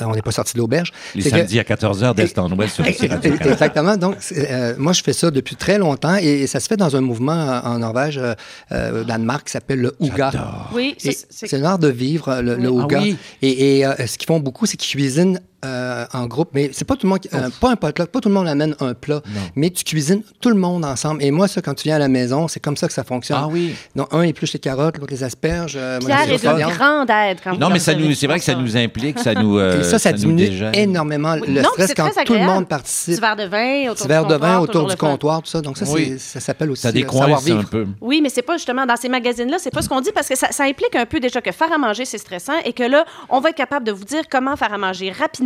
On n'est pas sorti de l'auberge. Les que- samedis à 14h d'Est en Ouest sur le site Radio-Canada. Exactement. Donc, euh, moi, je fais ça depuis très longtemps et ça se fait dans un mouvement euh, en Norvège, euh, euh, au Danemark, qui s'appelle le Ouga. Oui, c'est- c'est- C'est un art de vivre, le, le. Ouga. Ah oui. Et, et, euh, ce qu'ils font beaucoup, c'est qu'ils cuisinent euh, en groupe, mais c'est pas tout le monde, qui- euh, pas un potluck, pas tout le monde amène un plat, mais tu cuisines tout le monde ensemble. Et moi, ça, quand tu viens à la maison, c'est comme ça que ça fonctionne. Ah oui. Donc, un épluche les carottes, l'autre les asperges. euh, moi, Pierre est à d'une viande. grande aide quand Non, mais ça nous, c'est vrai que ça ça. nous implique, ça <laughs> nous. euh, Et ça, ça, nous diminue énormément Oui. le Non, stress c'est quand tout le monde Petit participe. verre de vin autour du verre de comptoir, vin autour le du comptoir, tout ça. Donc, ça, Oui. c'est- ça s'appelle aussi Ça euh, décoince savoir-vivre. un peu. Oui, mais c'est pas justement dans ces magazines-là, c'est pas ce qu'on dit parce que ça, ça implique un peu déjà que faire à manger, c'est stressant et que là, on va être capable de vous dire comment faire à manger rapidement,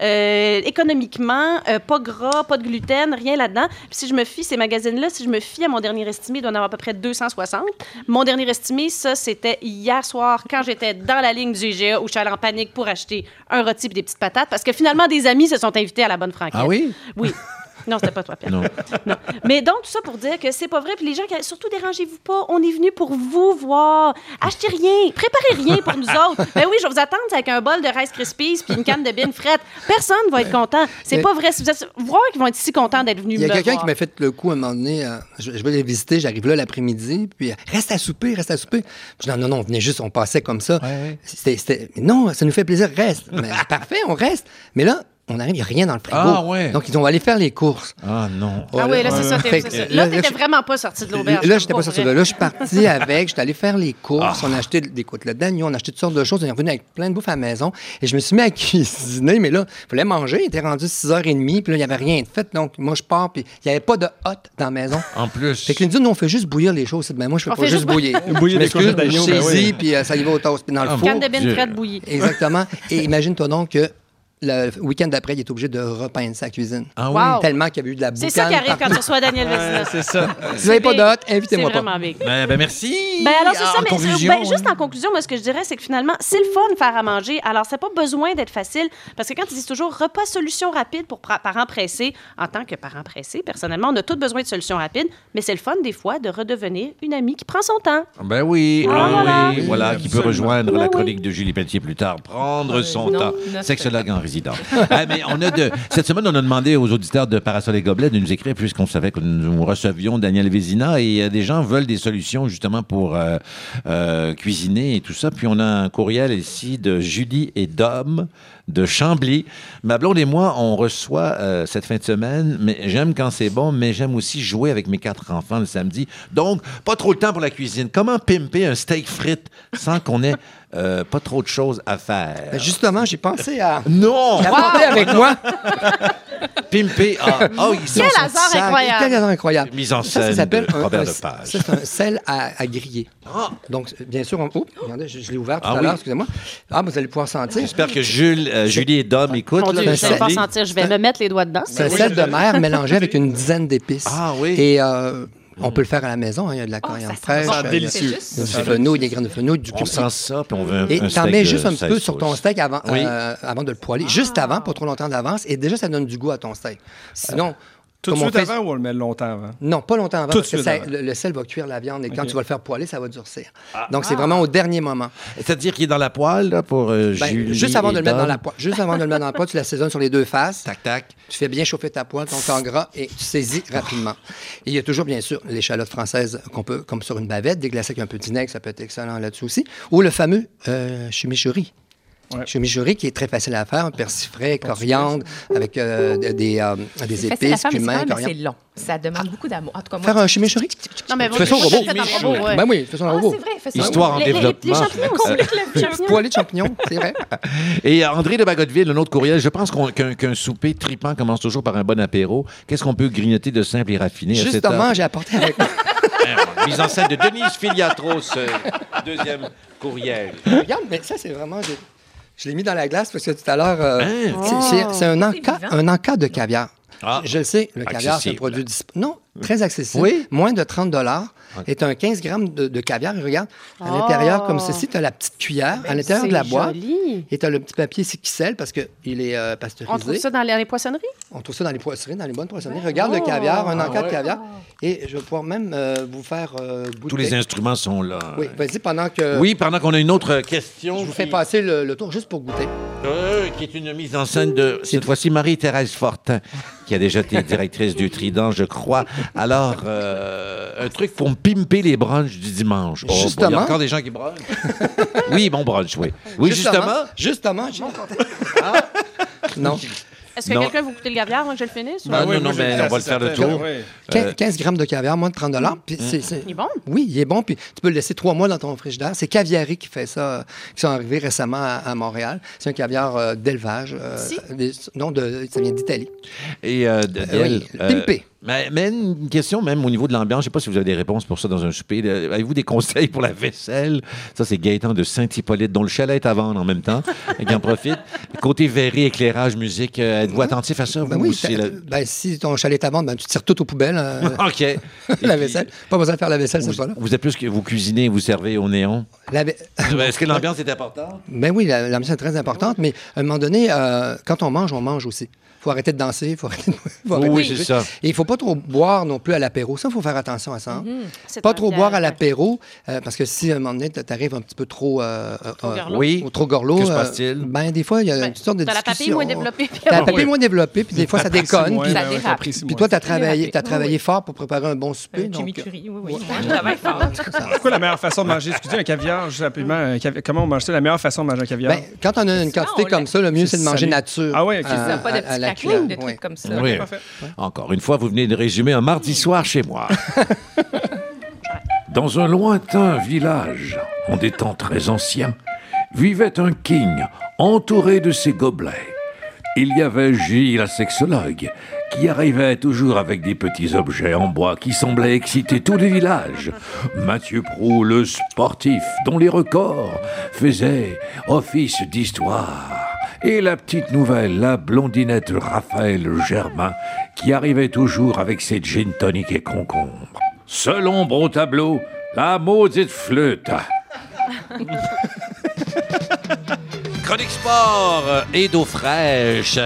euh, économiquement, euh, pas gras, pas de gluten, rien là-dedans. Puis si je me fie, ces magazines-là, si je me fie à mon dernier estimé, il doit en avoir à peu près 260. Mon dernier estimé, ça, c'était hier soir quand j'étais dans la ligne du IGA où je suis allée en panique pour acheter un rôti et des petites patates parce que finalement, des amis se sont invités à la bonne franquette. Ah oui? Oui. <laughs> Non, c'était pas toi, Pierre. Non. Non. Mais donc, tout ça pour dire que c'est pas vrai. Puis les gens, qui- surtout, dérangez-vous pas. On est venu pour vous voir. Achetez rien. Préparez rien pour nous autres. <laughs> Ben oui, je vais vous attendre avec un bol de Rice Krispies puis une canne de bine frette. Personne va être content. C'est Mais- pas vrai. Si vous êtes... Voir qu'ils vont être si contents d'être venus Il y a quelqu'un qui m'a fait le coup à un moment donné. euh, je, je vais les visiter, j'arrive là l'après-midi, puis euh, reste à souper, reste à souper. Je dis non, non, non, venez juste, on passait comme ça. C'était- non, ça nous fait plaisir, reste. Mais, <laughs> parfait, on reste. Mais là, on arrive, il n'y a rien dans le frigo. Ah, ouais. Donc, ils ont allé faire les courses. Ah non. Ah oui, là, c'est ça. Fait ça. là, t'étais je- vraiment pas sorti de l'auberge. Là, j'étais pas pour sorti de vrai. là. Je suis parti <laughs> avec, j'étais allé faire les courses. Ah. On a acheté des côtelettes d'agneau, on a acheté toutes sortes de choses. On est revenu avec plein de bouffe à la maison. Et je me suis mis à <laughs> cuisiner, mais là, il fallait manger. Il était rendu 6h30, puis là, il n'y avait rien de fait. Donc, moi, je pars, puis il n'y avait pas de hot dans la maison. En plus. Fait que nous, nous, on fait juste bouillir les choses. Ben, moi, je fais On pas juste bouillir. Bouillir je des côtelettes d'agneau, ben puis euh, ça y va au toast, puis dans le Ah, four. Canne de bine bouillie. Exactement. Et imagine-toi donc que le week-end d'après, il est obligé de repeindre sa cuisine. Ah Wow. Tellement qu'il y avait eu de la C'est boucane ça qui arrive quand tu reçois Daniel Vézina. C'est ça. Si vous n'avez pas d'hôte, C'est invitez-moi pas. vraiment big. Ben, ben, merci. Ben alors, c'est En ça, mais conclusion, ben, juste en conclusion, moi, ce que je dirais, c'est que finalement, c'est le fun de faire à manger. Alors, c'est pas besoin d'être facile, parce que quand ils disent toujours repas solution rapide pour parents pressés, en tant que parents pressés, personnellement, on a tous besoin de solutions rapides, mais c'est le fun, des fois, de redevenir une amie qui prend son temps. Ben oui, Ah, ah voilà. oui, voilà, qui peut rejoindre Ben la oui. chronique de Julie Pelletier plus tard, prendre son non, temps. Sexologue en <laughs> Ah, cette semaine, on a demandé aux auditeurs de Parasol et Gobelet de nous écrire, puisqu'on savait que nous recevions Daniel Vézina, et euh, des gens veulent des solutions justement pour euh, euh, cuisiner et tout ça. Puis on a un courriel ici de Julie et Dom de Chambly. Ma blonde et moi, on reçoit cette fin de semaine, mais j'aime quand c'est bon, mais j'aime aussi jouer avec mes quatre enfants le samedi. Donc, pas trop de temps pour la cuisine. Comment pimper un steak frites sans qu'on ait euh, pas trop de choses à faire? Ben, justement, j'ai pensé à non! l'apporter avec moi. <laughs> Pimper. Ah, oh, ils Quel sont hasard incroyable. Quel hasard incroyable. Mise en scène ça s'appelle de un, Robert un- Lepage. ça, c'est un sel à, à griller. Donc, bien sûr, on... oh, regardez, je, je l'ai ouvert tout Ah à oui. l'heure, excusez-moi. Ah, vous allez pouvoir sentir. J'espère que Jules, euh, Julie et Dom écoutent. Mon Dieu, je vais pas sentir, je vais me mettre les doigts dedans. C'est un sel de mer mélangé avec une dizaine d'épices. Ah oui. Et euh, On peut le faire à la maison. hein. Il y a de la coriandre fraîche. sent euh, délicieux. Ça du fenouil, des graines de fenouil, du On sent ça, puis on veut un, Et t'en mets juste un 16 peu sur ton steak avant, Oui. euh, avant de le poêler. Juste avant, pas trop longtemps d'avance. Et déjà, ça donne du goût à ton steak. Sinon, Tout de suite fait- avant ou on le met longtemps avant? Non, pas longtemps avant, Tout parce que ça- le, le sel va cuire la viande et quand tu vas le faire poêler, ça va durcir. Donc, c'est vraiment au dernier moment. C'est-à-dire qu'il est dans la poêle là, pour euh, Ben, Julie juste avant de le mettre dans la poêle, juste avant de le mettre dans la poêle, tu l'assaisonnes sur les deux faces. Tac, tac. Tu fais bien chauffer ta poêle, ton temps gras, et tu saisis rapidement. Et il y a toujours, bien sûr, l'échalote française qu'on peut, comme sur une bavette, déglacée avec un peu de vinaigre, ça peut être excellent là-dessus aussi. Ou le fameux euh, chimichurri. Ouais. Chimichurri qui est très facile à faire, un persil frais, coriandre, avec euh, des, euh, des C'est épices, c'est cumin, coriandre. assez long. Ça demande beaucoup d'amour. En tout cas, moi, Faire un chimichurri? Non, mais fais ça au robot. Ben oui, fais ça au robot. c'est. Histoire en développement. Les champignons. Poêlé de champignons, c'est vrai. <laughs> Et André de Bagotteville, un autre courriel. Je pense qu'un souper tripant commence toujours par un bon apéro. Qu'est-ce qu'on peut grignoter de simple et raffiné à cette Justement, j'ai apporté avec moi. <laughs> Mise en scène de Denise Filiatros, euh, deuxième courriel. Regarde, mais ça, c'est vraiment. Je l'ai mis dans la glace parce que tout à l'heure. euh, Hein? c'est- c'est- C'est un encas, vivant. un encas de caviar. Ah. Je le sais, le caviar, c'est un produit. disp- Non, très accessible. Oui. Moins de 30 est un 15 grammes de, de caviar. Et regarde, à l'intérieur, Oh. comme ceci, tu as la petite cuillère à l'intérieur de la C'est boîte. joli. Et tu as le petit papier ici qui scelle parce qu'il est euh, pasteurisé. On trouve ça dans les, les poissonneries? On trouve ça dans les poissonneries, dans les bonnes poissonneries. Regarde le Oh. caviar, un encas Ah de ouais. caviar. Et je vais pouvoir même euh, vous faire euh, goûter. Tous les instruments sont là. Oui, vas-y, pendant que Oui, pendant qu'on a une autre question. je vous fais passer le, le tour juste pour goûter. Euh, qui est une mise en scène de, cette fois-ci, Marie-Thérèse Fortin, qui a déjà été directrice du Trident, je crois. Alors, euh, un truc pour me pimper les brunchs du dimanche. Oh, bon, il y Justement. a encore des gens qui brunchent? oui, bon brunch, oui. Oui, justement. Justement, j'ai- Non. Est-ce que quelqu'un vous goûter le caviar? Avant que je le finisse? ou- Ben, non, oui, non, mais j'ai- on va le faire le tour. oui. 15, 15 grammes de caviar, moins de 30 Puis c'est- c'est- Il est bon? Oui, il est bon. Puis tu peux le laisser trois mois dans ton frigidaire. C'est Caviari qui fait ça, euh, qui sont arrivés récemment à, à Montréal. C'est un caviar euh, d'élevage. euh, Si. des- non, de, ça vient d'Italie. Et euh, oui, pimpé. Mais, mais une question même au niveau de l'ambiance, je ne sais pas si vous avez des réponses pour ça dans un souper. Avez-vous des conseils pour la vaisselle? Ça, c'est Gaëtan de Saint-Hippolyte, dont le chalet est à vendre en même temps, et qui en profite. Côté verré, éclairage, musique, euh, êtes-vous attentif à ça? Ben oui, la- ben, si ton chalet est à vendre, ben, tu tires tout aux poubelles. euh, <laughs> OK. <laughs> La puis, vaisselle. Pas besoin de faire la vaisselle, Vous, c'est pas là. vous êtes plus que vous cuisinez et vous servez au néon? La vai- <laughs> Est-ce que l'ambiance est importante? Ben oui, la, la mission est très importante, mais à un moment donné, euh, quand on mange, on mange aussi. Il faut arrêter de danser, il faut arrêter de... faut arrêter Oui, de c'est ça. Et il ne faut pas trop boire non plus à l'apéro. Ça, il faut faire attention à ça. hein. C'est Pas trop boire à l'apéro, euh, parce que si à un moment donné, tu arrives un petit peu trop... euh, euh, Trop euh, gorlot. Oui. ou trop gorlot. Que se euh, passe-t-il? ben, des fois, il y a Ben, une sorte de t'as la papille moins développée, puis T'as la papille moins développée, puis des fois, ça déconne. moins, puis- Ça dérape. Puis toi, tu as travaillé, t'as Oui, travaillé oui. fort pour préparer un bon souper. Donc, chimichurri, oui, oui. Moi, je travaille fort. C'est quoi la meilleure façon de manger? Excusez, un caviar, rapidement. Comment on mange ça? La meilleure façon de manger un caviar? ben, quand on a une quantité comme ça, le mieux, c'est de manger nature. Ah ouais, ok. à- à- à la trucs comme ça. Oui. Encore une fois, vous venez de résumer un mardi soir chez moi. <laughs> Dans un lointain village, en des temps très anciens, vivait un king entouré de ses gobelets. Il y avait J, la sexologue, qui arrivait toujours avec des petits objets en bois qui semblaient exciter tous les villages. Mathieu Prou, le sportif, dont les records faisaient office d'histoire. Et la petite nouvelle, la blondinette Raphaël Germain, qui arrivait toujours avec ses gin tonic et concombres. Seul ombre au tableau, la maudite flûte. Chronique sport et d'eau fraîche.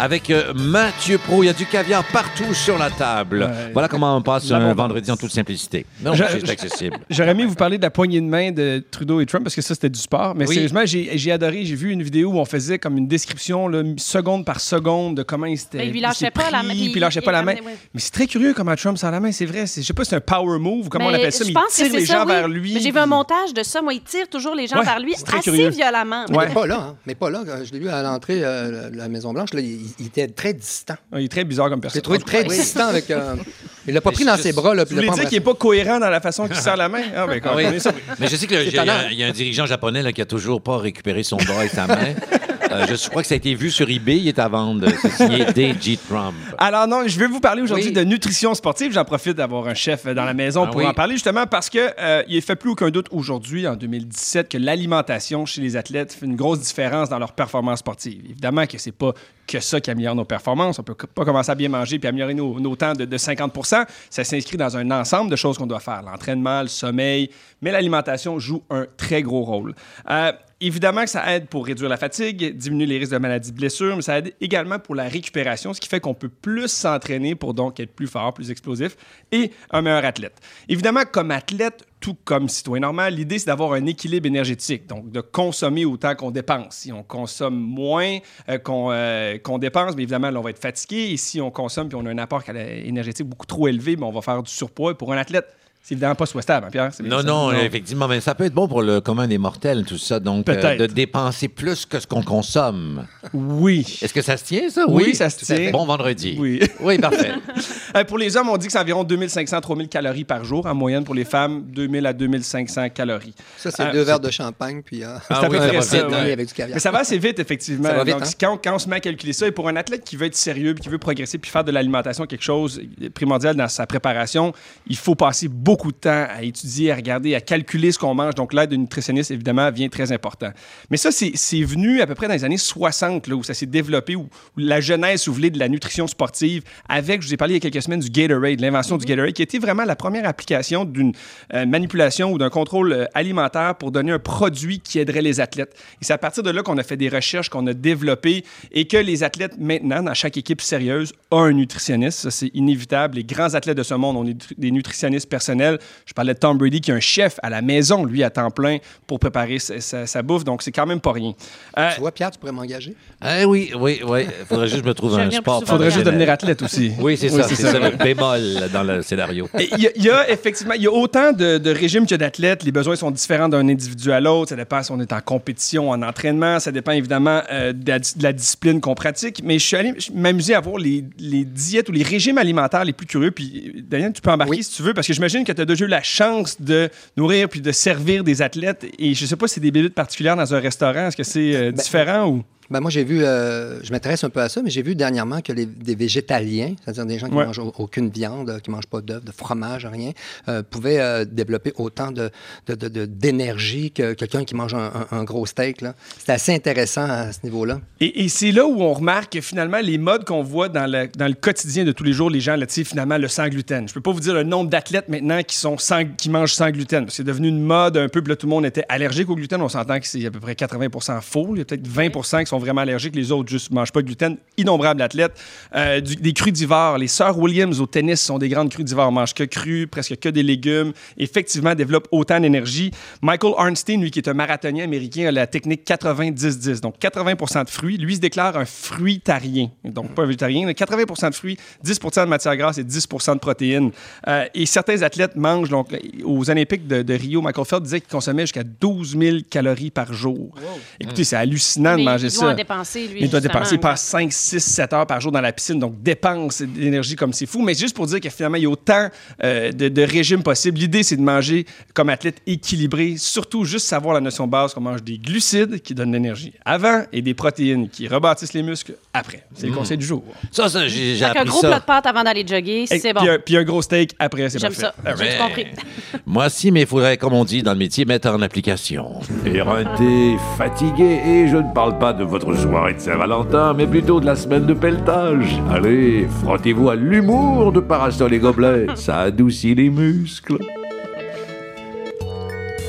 Avec euh, Mathieu Pro, il y a du caviar partout sur la table. Ouais. Voilà comment on passe un vendredi en toute simplicité. Non, Je- c'est je- accessible. J'aurais aimé vous parler de la poignée de main de Trudeau et Trump parce que ça, c'était du sport. Mais Oui. sérieusement, j'ai j'ai adoré. J'ai vu une vidéo où on faisait comme une description, là, seconde par seconde, de comment il s'était. Il lâchait pas la main, Puis il- lâchait il pas la main. ouais. Mais c'est très curieux comment Trump sort la main, c'est vrai. C'est- Je sais pas si c'est un power move ou comment on Mais appelle ça, mais je pense il tire que c'est les ça, gens oui. vers lui. Mais j'ai vu un montage de ça. Moi, il tire toujours les gens Ouais, vers lui assez curieux. violemment. Mais pas là, hein. Mais pas là. Je l'ai vu à l'entrée euh, de la Maison-Blanche. là, Il, il était très distant. Il est très bizarre comme personne. l'ai trouvé très distant avec. euh, <laughs> il l'a pas pris dans ses bras. Là, puis Vous il voulez dire qu'il n'est pas cohérent dans la façon qu'il serre la main? Ah, ben, Ah oui. ça. Mais je sais qu'il y, a- il il y un dirigeant japonais là, qui a toujours pas récupéré son bras et sa main. <laughs> Euh, je crois que ça a été vu sur eBay. Il est à vendre. C'est signé D.G. Trump. Alors non, je vais vous parler aujourd'hui Oui. de nutrition sportive. J'en profite d'avoir un chef dans la maison Ah pour oui. en parler justement parce que euh, il fait plus aucun doute aujourd'hui, en 2017, que l'alimentation chez les athlètes fait une grosse différence dans leur performance sportive. Évidemment que c'est pas que ça qui améliore nos performances. On peut pas commencer à bien manger puis améliorer nos, nos temps de, de 50% Ça s'inscrit dans un ensemble de choses qu'on doit faire. L'entraînement, le sommeil, mais l'alimentation joue un très gros rôle. Euh, Évidemment que ça aide pour réduire la fatigue, diminuer les risques de maladies de blessures, mais ça aide également pour la récupération, ce qui fait qu'on peut plus s'entraîner pour donc être plus fort, plus explosif et un meilleur athlète. Évidemment, comme athlète, tout comme citoyen normal, l'idée c'est d'avoir un équilibre énergétique, donc de consommer autant qu'on dépense. Si on consomme moins euh, qu'on euh, qu'on dépense, évidemment, on va être fatigué. Et si on consomme puis on a un apport énergétique beaucoup trop élevé, on va faire du surpoît. Et pour un athlète, c'est évidemment pas souhaitable, hein, Pierre? Non, non, effectivement, mais ça peut être bon pour le commun des mortels, tout ça. Donc, euh, Peut-être. de dépenser plus que ce qu'on consomme. Oui. Est-ce que ça se tient, ça? Oui, ça se tient. Bon vendredi. Oui. <laughs> Oui, parfait. <laughs> Euh, pour les hommes, on dit que c'est environ 2500-3000 calories par jour. En moyenne, pour les femmes, 2000 à 2500 calories. Ça, c'est Euh, deux verres de champagne, puis euh, Ah à peu oui, ça près va ça, vite, ouais. oui, avec du caviar. Mais ça va assez vite, effectivement. Ça va vite, Donc, hein? quand, quand on se met à calculer ça, et pour un athlète qui veut être sérieux, puis qui veut progresser, puis faire de l'alimentation quelque chose de primordial dans sa préparation, il faut passer beaucoup de temps à étudier, à regarder, à calculer ce qu'on mange. Donc, l'aide d'une nutritionniste, évidemment, vient très important. Mais ça, c'est venu à peu près dans les années 60, là, où ça s'est développé, où, où la jeunesse, si vous voulez, de la nutrition sportive, avec, je vous ai parlé il y a quelques semaines, du Gatorade, l'invention du Gatorade, qui était vraiment la première application d'une euh, manipulation ou d'un contrôle euh, alimentaire pour donner un produit qui aiderait les athlètes. Et c'est à partir de là qu'on a fait des recherches, qu'on a développé et que les athlètes, maintenant, dans chaque équipe sérieuse, ont un nutritionniste. Ça, c'est inévitable. Les grands athlètes de ce monde ont des nutritionnistes personnels. Je parlais de Tom Brady, qui est un chef à la maison, lui, à temps plein, pour préparer sa, sa- sa bouffe. Donc, c'est quand même pas rien. Euh, Tu vois, Pierre, tu pourrais m'engager? Eh oui, oui, oui. Il faudrait juste que je me trouve Je vais un sport. faudrait juste devenir athlète aussi. <laughs> Oui, c'est ça. c'est ça, le bémol dans le scénario. Il y, a- il y a effectivement, il y a autant de, de régimes qu'il y a d'athlètes. Les besoins sont différents d'un individu à l'autre. Ça dépend si on est en compétition, en entraînement. Ça dépend évidemment euh, de, la, de la discipline qu'on pratique. Mais je suis allé m'amuser à voir les, les diètes ou les régimes alimentaires les plus curieux. Puis, Daniel, tu peux embarquer Oui. si tu veux, parce que j'imagine que tu as déjà eu la chance de nourrir puis de servir des athlètes. Et je sais pas si c'est des bébites particulières dans un restaurant. Est-ce que c'est euh, différent ou? Ben, moi, j'ai vu, euh, je m'intéresse un peu à ça, mais j'ai vu dernièrement que les, des végétaliens, c'est-à-dire des gens qui Ouais. mangent au- aucune viande, qui mangent pas d'œufs, de fromage, rien, euh, pouvaient euh, développer autant de, de- de- de- d'énergie que quelqu'un qui mange un, un- un gros steak. C'est assez intéressant à ce niveau-là. Et, et c'est là où on remarque que finalement, les modes qu'on voit dans le, dans le quotidien de tous les jours, les gens, là, finalement, le sans gluten. Je peux pas vous dire le nombre d'athlètes maintenant qui, sont sans, qui mangent sans gluten. parce que C'est devenu une mode un peu, puis là, tout le monde était allergique au gluten. On s'entend que c'est à peu près 80% faux. Il y a peut-être 20% qui sont vraiment allergiques. Les autres juste mangent pas de gluten. Innombrables athlètes. Euh, du- des crudivores. Les sœurs Williams au tennis sont des grandes crudivores. Mangent que cru, presque que des légumes. Effectivement, développent autant d'énergie. Michael Arnstein, lui, qui est un marathonien américain, a la technique 90-10. Donc, 80 de fruits. Lui, se déclare un fruitarien. Donc, pas un végétarien. mais 80 de fruits, 10 de matière grasse et 10 de protéines. Euh, et certains athlètes mangent, donc, aux Olympiques de, de Rio, Michael Phelps disait qu'il consommait jusqu'à 12 000 calories par jour. Écoutez, c'est hallucinant Mais de manger il doit ça. en dépenser, lui, Il doit dépenser, il passe 5, 6, 7 heures par jour dans la piscine, donc dépense d'énergie comme c'est fou. Mais juste pour dire que finalement, il y a autant euh, de, de régimes possibles. L'idée, c'est de manger comme athlète équilibré, surtout juste savoir la notion de base qu'on mange des glucides qui donnent l'énergie avant et des protéines qui rebâtissent les muscles après. C'est le conseil du jour. Ça, ça j'ai j'ai Fait qu'un appris gros plat ça. de pâtes avant d'aller jogger, Et c'est bon. puis, un, puis un gros steak après, c'est J'aime parfait. ça. J'ai tout compris. <laughs> Moi aussi, mais il faudrait, comme on dit dans le métier, mettre en application. Éreinté, fatigué, et je ne parle pas de votre soirée de Saint-Valentin, mais plutôt de la semaine de pelletage. Allez, frottez-vous à l'humour de Parasol et Gobelet, <laughs> ça adoucit les muscles.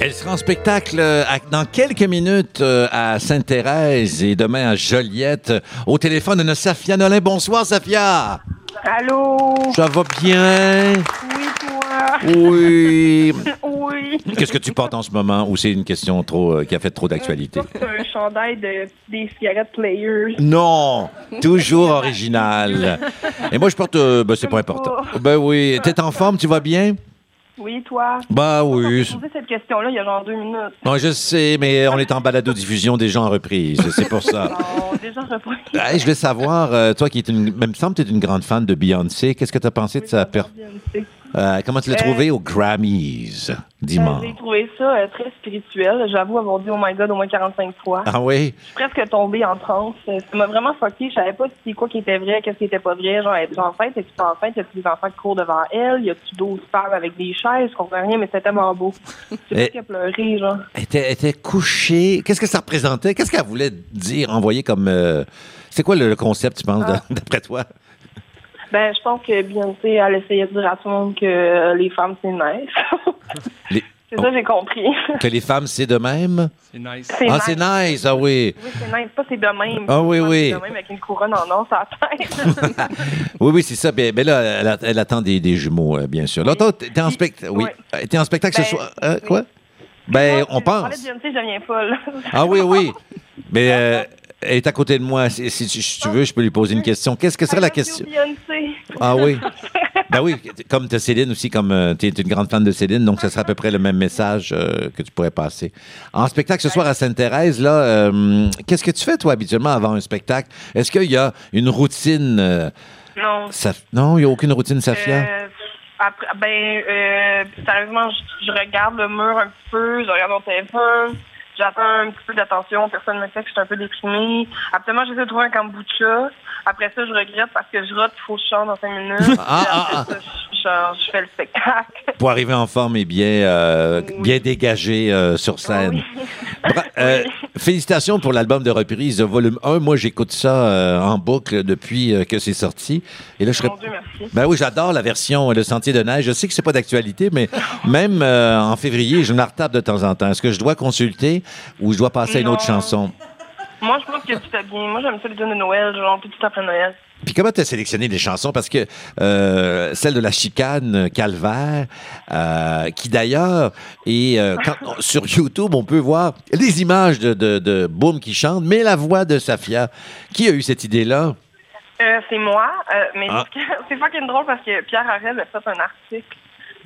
Elle sera en spectacle euh, à- dans quelques minutes euh, à Sainte-Thérèse et demain à Joliette. Au téléphone de notre Safia Nolin. Bonsoir, Safia. Allô? Ça va bien? Oui, toi? Oui. <laughs> Oui. Qu'est-ce que tu portes en ce moment ou c'est une question trop euh, qui a fait trop d'actualité? Chandail de, des cigarettes Players. Non, toujours <laughs> original. Et moi, je porte. euh, ben, c'est pas important. Ben oui. T'es en forme, tu vas bien? Oui, toi? Bah oui. J'ai posé cette question-là il y a genre deux minutes? Non, je sais, mais on est en balado-diffusion des gens en reprise. C'est pour ça. Non, déjà repris. Hey, je vais savoir, euh, toi qui es une. Même semble que tu es une grande fan de Beyoncé, qu'est-ce que tu as pensé de sa per... Euh, comment tu l'as Euh, trouvé aux Grammys dimanche? J'ai trouvé ça euh, très spirituel. J'avoue avoir dit Oh my God au moins 45 fois. Ah oui? Je suis presque tombée en transe. Euh, Ça m'a vraiment fucké. Je savais pas si quoi qui était vrai, qu'est-ce qui était pas vrai. Genre, es-tu enceinte, es-tu pas enceinte, y a-tu des enfants qui courent devant elle, y a-tu 12 femmes avec des chaises, je comprends rien, mais c'était tellement beau. Eh. J'ai presque à pleurer, genre. Elle était, couchée. Qu'est-ce que ça représentait? Qu'est-ce qu'elle voulait dire, envoyer comme. euh, c'est quoi le, le concept, tu penses, Ah. d'après toi? Ben, je pense que Beyoncé, elle essayait de dire à tout le monde que euh, les femmes, c'est nice. <laughs> Les- c'est ça, j'ai compris. Que les femmes, c'est de même? C'est nice. C'est ah, nice. c'est nice, ah oui. Oui, c'est nice. Pas c'est de même. Ah oui, C'est oui. de même avec une couronne en or la tête. <laughs> Oui, oui, c'est ça. Mais, mais là, elle, attend des, des jumeaux, euh, bien sûr. Là, toi, t'es en, spectacle. oui. Euh, T'es en spectacle ce Ben, soir. Euh, quoi? Ben, on Je parlais pense. je deviens folle. Ah oui, oui. <laughs> Mais euh, elle est à côté de moi. Si, si tu- si tu veux, je peux lui poser une question. Qu'est-ce que serait la question? Ah oui. Ben oui, comme tu as Céline aussi, comme tu es une grande fan de Céline, donc ce serait à peu près le même message euh, que tu pourrais passer. En spectacle ce soir à Sainte-Thérèse, là, euh, qu'est-ce que tu fais, toi, habituellement, avant un spectacle? Est-ce qu'il y a une routine? euh, Non. Non, il n'y a aucune routine, Safia? Euh, après, ben, euh, sérieusement, je, je regarde le mur un petit peu, je regarde mon téléphone, j'attends un petit peu d'attention, personne ne me fait que je suis un peu déprimée. Absolument, j'essaie de trouver un kombucha. Après ça, je regrette parce que je rote, il faut que je chante dans cinq minutes. Ah, ah, ça, je, je- je fais le spectacle. Pour arriver en forme et bien, euh, bien dégagé euh, sur scène. Bra- euh, félicitations pour l'album de reprise, volume 1. Moi, j'écoute ça en boucle depuis que c'est sorti. Et là, je serais- Mon Dieu, merci. Ben oui, j'adore la version Le Sentier de Neige. Je sais que c'est pas d'actualité, mais <laughs> même en février, je me la retape de temps en temps. Est-ce que je dois consulter? Ou je dois passer à une autre chanson? Moi, je pense que tu bien. Moi, j'aime ça les tunes de Noël, genre tout après Noël. Puis comment tu as sélectionné les chansons? Parce que euh, celle de la chicane Calvaire, euh, qui d'ailleurs est euh, quand- sur YouTube, on peut voir les images de, de, de Boom qui chante, mais la voix de Safia. Qui a eu cette idée-là? C'est moi, mais Ah. <laughs> c'est fucking drôle parce que Pierre Harel a fait un article,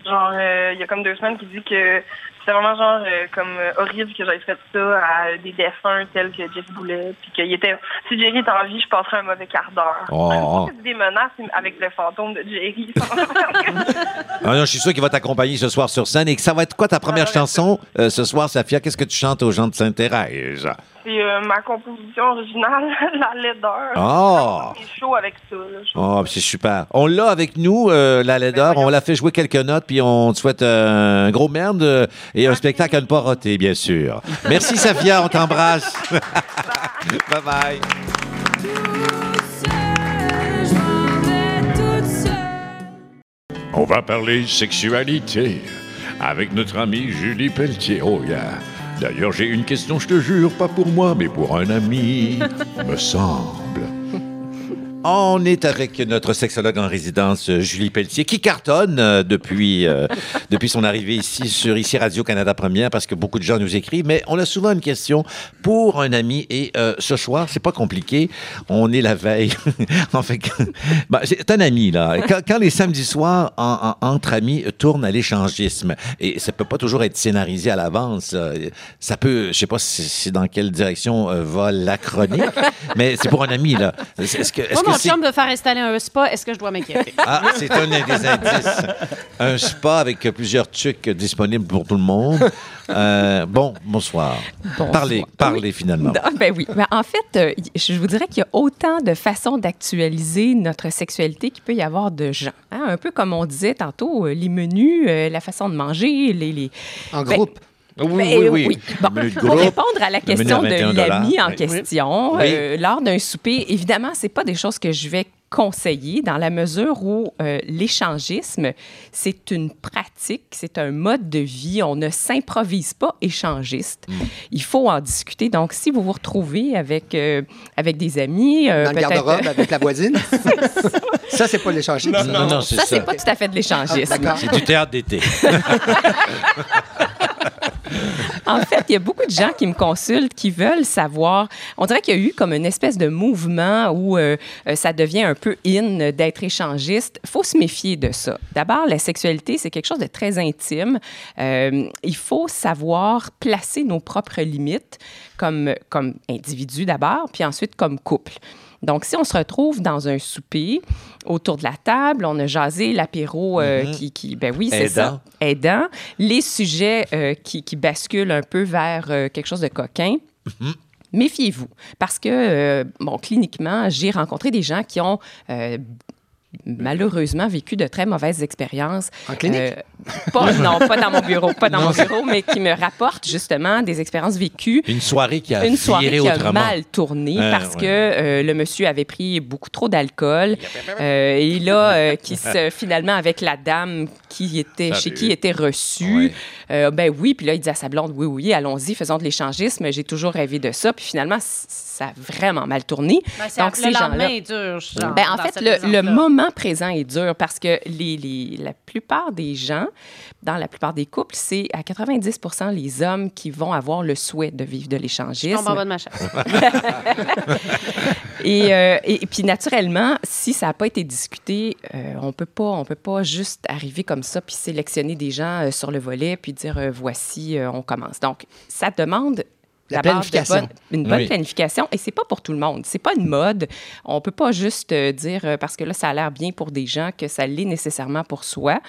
genre, il y a comme deux semaines, qui dit que c'était vraiment genre euh, comme euh, horrible que j'aille fait ça à des défunts tels que Jeff Boulet, puis qu'il était, si Jerry est en vie, je passerais un mauvais quart d'heure. Oh. C'est des menaces avec le fantôme de Jerry. <laughs> <laughs> Ah non, je suis sûr qu'il va t'accompagner ce soir sur scène. Et que ça va être quoi ta première chanson euh, ce soir, Safia? Qu'est-ce que tu chantes aux gens de Sainte-Thérèse? C'est euh, ma composition originale, <laughs> la laideur. Oh! C'est chaud avec ça. là. Oh, c'est super. On l'a avec nous, euh, la laideur. On l'a fait jouer quelques notes, puis on te souhaite euh, un gros merde et un spectacle à ne pas rater, bien sûr. Merci, Safia. On t'embrasse. <laughs> Bye-bye. On va parler sexualité avec notre amie Julie Pelletier. Oh, yeah. D'ailleurs, j'ai une question, je te jure, pas pour moi, mais pour un ami, <laughs> me semble. On est avec notre sexologue en résidence, euh, Julie Pelletier, qui cartonne euh, depuis, euh, <laughs> depuis son arrivée ici sur ici Radio-Canada Première, parce que beaucoup de gens nous écrivent, mais on a souvent une question pour un ami, et euh, ce soir, c'est pas compliqué, on est la veille. <laughs> en fait, <laughs> ben, c'est un ami, là. Quand, quand les samedis soirs, en- en- entre amis, tournent à l'échangisme, et ça peut pas toujours être scénarisé à l'avance, euh, ça peut, je sais pas si, si dans quelle direction euh, va la chronique, mais c'est pour un ami, là. Est-ce que, que mon chum veut faire installer un spa. Est-ce que je dois m'inquiéter? ah, c'est un des <laughs> indices. Un spa avec plusieurs trucs disponibles pour tout le monde. Euh, bon, bonsoir. Bonsoir. Parlez, parlez finalement. Ah, ben oui. Ben, en fait, euh, je vous dirais qu'il y a autant de façons d'actualiser notre sexualité qu'il peut y avoir de gens. hein. Un peu comme on disait tantôt, euh, les menus, euh, la façon de manger, les... les... En Ben, groupe. Oui, Ben, oui, oui. oui. Bon, pour répondre à la question de 21 l'ami en question, Oui. euh, lors d'un souper, évidemment, c'est pas des choses que je vais conseiller dans la mesure où euh, l'échangisme, c'est une pratique, c'est un mode de vie. On ne s'improvise pas échangiste. Mm. Il faut en discuter. Donc, si vous vous retrouvez avec, euh, avec des amis, euh, Dans le garde-robe avec la voisine? ça, c'est pas l'échangisme. Non, non, c'est ça, ça. c'est pas tout à fait de l'échangisme. Ah, d'accord. C'est du théâtre d'été. <laughs> En fait, il y a beaucoup de gens qui me consultent qui veulent savoir. On dirait qu'il y a eu comme une espèce de mouvement où euh, euh, ça devient un peu in d'être échangiste. Il faut se méfier de ça. D'abord, la sexualité, c'est quelque chose de très intime. Euh, il faut savoir placer nos propres limites comme, comme individu d'abord, puis ensuite comme couple. Donc, si on se retrouve dans un souper, autour de la table, on a jasé l'apéro euh, Mhm. qui, qui, ben oui, c'est ça, aidant. Les sujets euh, qui, qui basculent un peu vers euh, quelque chose de coquin. Mhm. Méfiez-vous, parce que, euh, bon, cliniquement, j'ai rencontré des gens qui ont euh, malheureusement vécu de très mauvaises expériences. En clinique? Euh, pas, non, pas dans mon bureau, pas dans mon bureau, mais qui me rapportent justement des expériences vécues Une soirée qui a une soirée qui a autrement. mal tourné Ah, parce ouais. que euh, le monsieur avait pris beaucoup trop d'alcool. Euh, et là, euh, qui se, <laughs> finalement, avec la dame qui était, Salut. chez qui il était reçu, euh, ben oui, puis là, il dit à sa blonde, oui, oui, allons-y, faisons de l'échangisme. J'ai toujours rêvé de ça. Puis finalement, ça a vraiment mal tourné. Ben, c'est- Donc, le ces lendemain gens-là- est dur, genre, ben, en fait, le, le moment présent est dur parce que les, les- la plupart des gens, dans la plupart des couples, c'est à 90% les hommes qui vont avoir le souhait de vivre de Je l'échangisme. tombe en bas de ma. <laughs> Et, euh, et, et puis naturellement, si ça n'a pas été discuté, euh, on peut pas, on peut pas juste arriver comme ça puis sélectionner des gens euh, sur le volet puis dire voici, on commence. Donc, ça demande La planification. bonne- une bonne Oui. planification et c'est pas pour tout le monde. C'est pas une mode. On peut pas juste euh, dire euh, parce que là ça a l'air bien pour des gens que ça l'est nécessairement pour soi.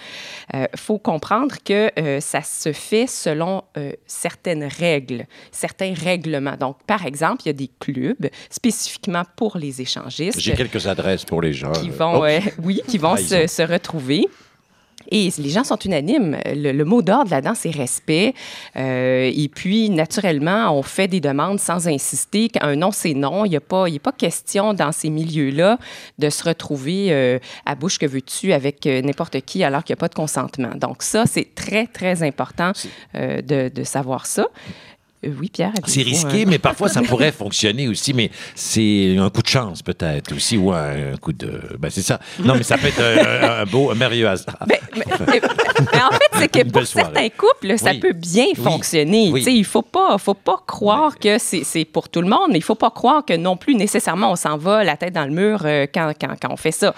Euh, faut comprendre que euh, ça se fait selon euh, certaines règles, certains règlements. Donc par exemple, il y a des clubs spécifiquement pour les échangistes J'ai quelques adresses pour les gens. qui vont, oh, oui, qui vont se, trahison. se retrouver. Et les gens sont unanimes. Le, le mot d'ordre là-dedans, c'est respect. Euh, et puis, naturellement, on fait des demandes sans insister. Un non, c'est non. Il n'y a, pas- il y a pas question dans ces milieux-là de se retrouver euh, à bouche que veux-tu avec euh, n'importe qui alors qu'il n'y a pas de consentement. Donc, ça, c'est très, très important de, de savoir ça. Euh, oui, Pierre. C'est risqué, euh, mais parfois ça <laughs> pourrait fonctionner aussi, mais c'est un coup de chance peut-être aussi, ou un, un coup de... Ben c'est ça. Non, mais ça peut être un, un beau, un merveilleux hasard. Mais, mais- mais en fait, c'est <laughs> que pour certains couples, ça Oui. peut bien Oui. fonctionner. Oui. Tu sais, Il ne faut pas, faut pas croire que c'est pour tout le monde, mais il ne faut pas croire que non plus nécessairement on s'en va la tête dans le mur euh, quand, quand, quand on fait ça.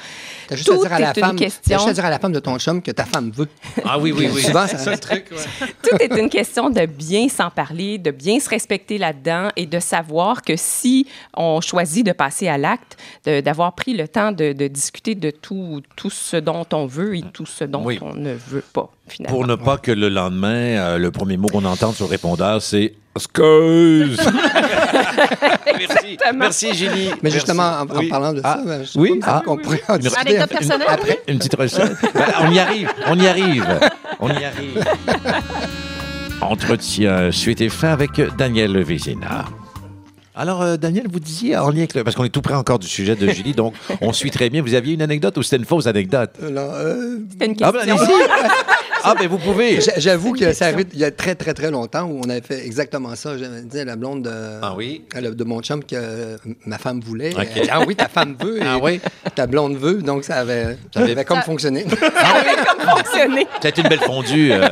T'as juste, à Tout dire à la est une femme, question. juste à dire à la femme de ton chum que ta femme veut. Ah oui, oui, oui. Souvent, ça, C'est ça le truc, ouais. Tout est une question de bien s'en parler, de bien se respecter là-dedans et de savoir que si on choisit de passer à l'acte, d'avoir pris le temps de, de discuter de tout, tout ce dont on veut et tout ce dont Oui. on ne veut pas, finalement. Pour ne pas que le lendemain, euh, le premier mot qu'on entende sur le répondeur, c'est Excuse. <laughs> Merci. Merci, Julie. Mais justement, en, Oui. parlant de Ah, ça, ben, je oui, ah. on pourrait en discuter Anecdote un peu. personnelle? Après. Une petite recette. Ben, on y arrive, on y arrive. On y arrive. <laughs> Entretien suite et fin avec Daniel Vézina. Alors, euh, Daniel, vous disiez en lien avec le- Parce qu'on est tout près encore du sujet de Julie, donc <laughs> on suit très bien. Vous aviez une anecdote ou c'était une fausse anecdote? Euh, non, euh, C'était une Ah, question. ben allez-y! <laughs> Ah, ben vous pouvez! j'a- J'avoue que ça arrive il y a très, très, très longtemps où on avait fait exactement ça. J'avais dit à la blonde de, Ah oui? de mon chum que euh, ma femme voulait. Ah oui, ta femme veut. Ah oui? Ta blonde veut. Donc, ça avait, ça <laughs> avait comme fonctionné. fonctionné. C'était une belle fondue. euh.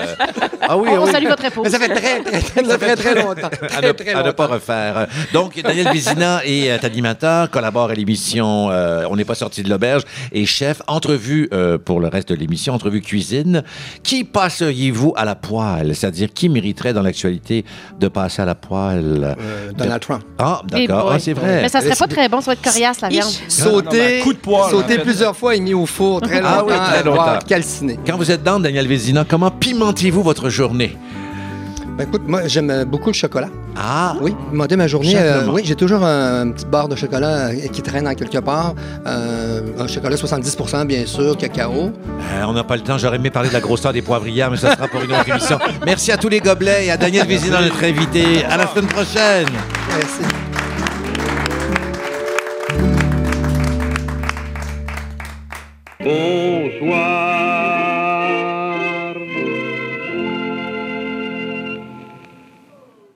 Ah oui, On, ah on oui. salue votre épouse. Mais ça fait très, très, très, très, très longtemps. à ne, très à ne pas longtemps. refaire. Donc, Daniel Vézina est euh, animateur, collabore à l'émission euh, On n'est pas sorti de l'auberge et chef. Entrevue euh, pour le reste de l'émission, entrevue cuisine. Qui passeriez-vous à la poêle? C'est-à-dire, qui mériterait dans l'actualité de passer à la poêle? Euh, Donald Trump. Ah, d'accord. Ah, c'est vrai. Mais ça serait pas très bon, ça va être coriace, la viande. Sauté, coup de poêle, fait. plusieurs fois et mis au four très longtemps, Ah oui, très longtemps. calciné. Quand vous êtes dans Daniel Vézina, comment pimentez-vous votre journée? Ben, écoute, moi, j'aime euh, beaucoup le chocolat. Ah! Oui, monter ma journée. Euh, oui, j'ai toujours un, petit bar de chocolat euh, qui traîne en quelque part. Euh, un chocolat 70% bien sûr, cacao. Euh, on n'a pas le temps. J'aurais aimé parler de la grosseur des poivrières, mais ça sera pour une autre émission. <laughs> Merci à tous les gobelets et à Daniel <laughs> Vézina, notre invité. À la semaine prochaine. Merci. Bonsoir.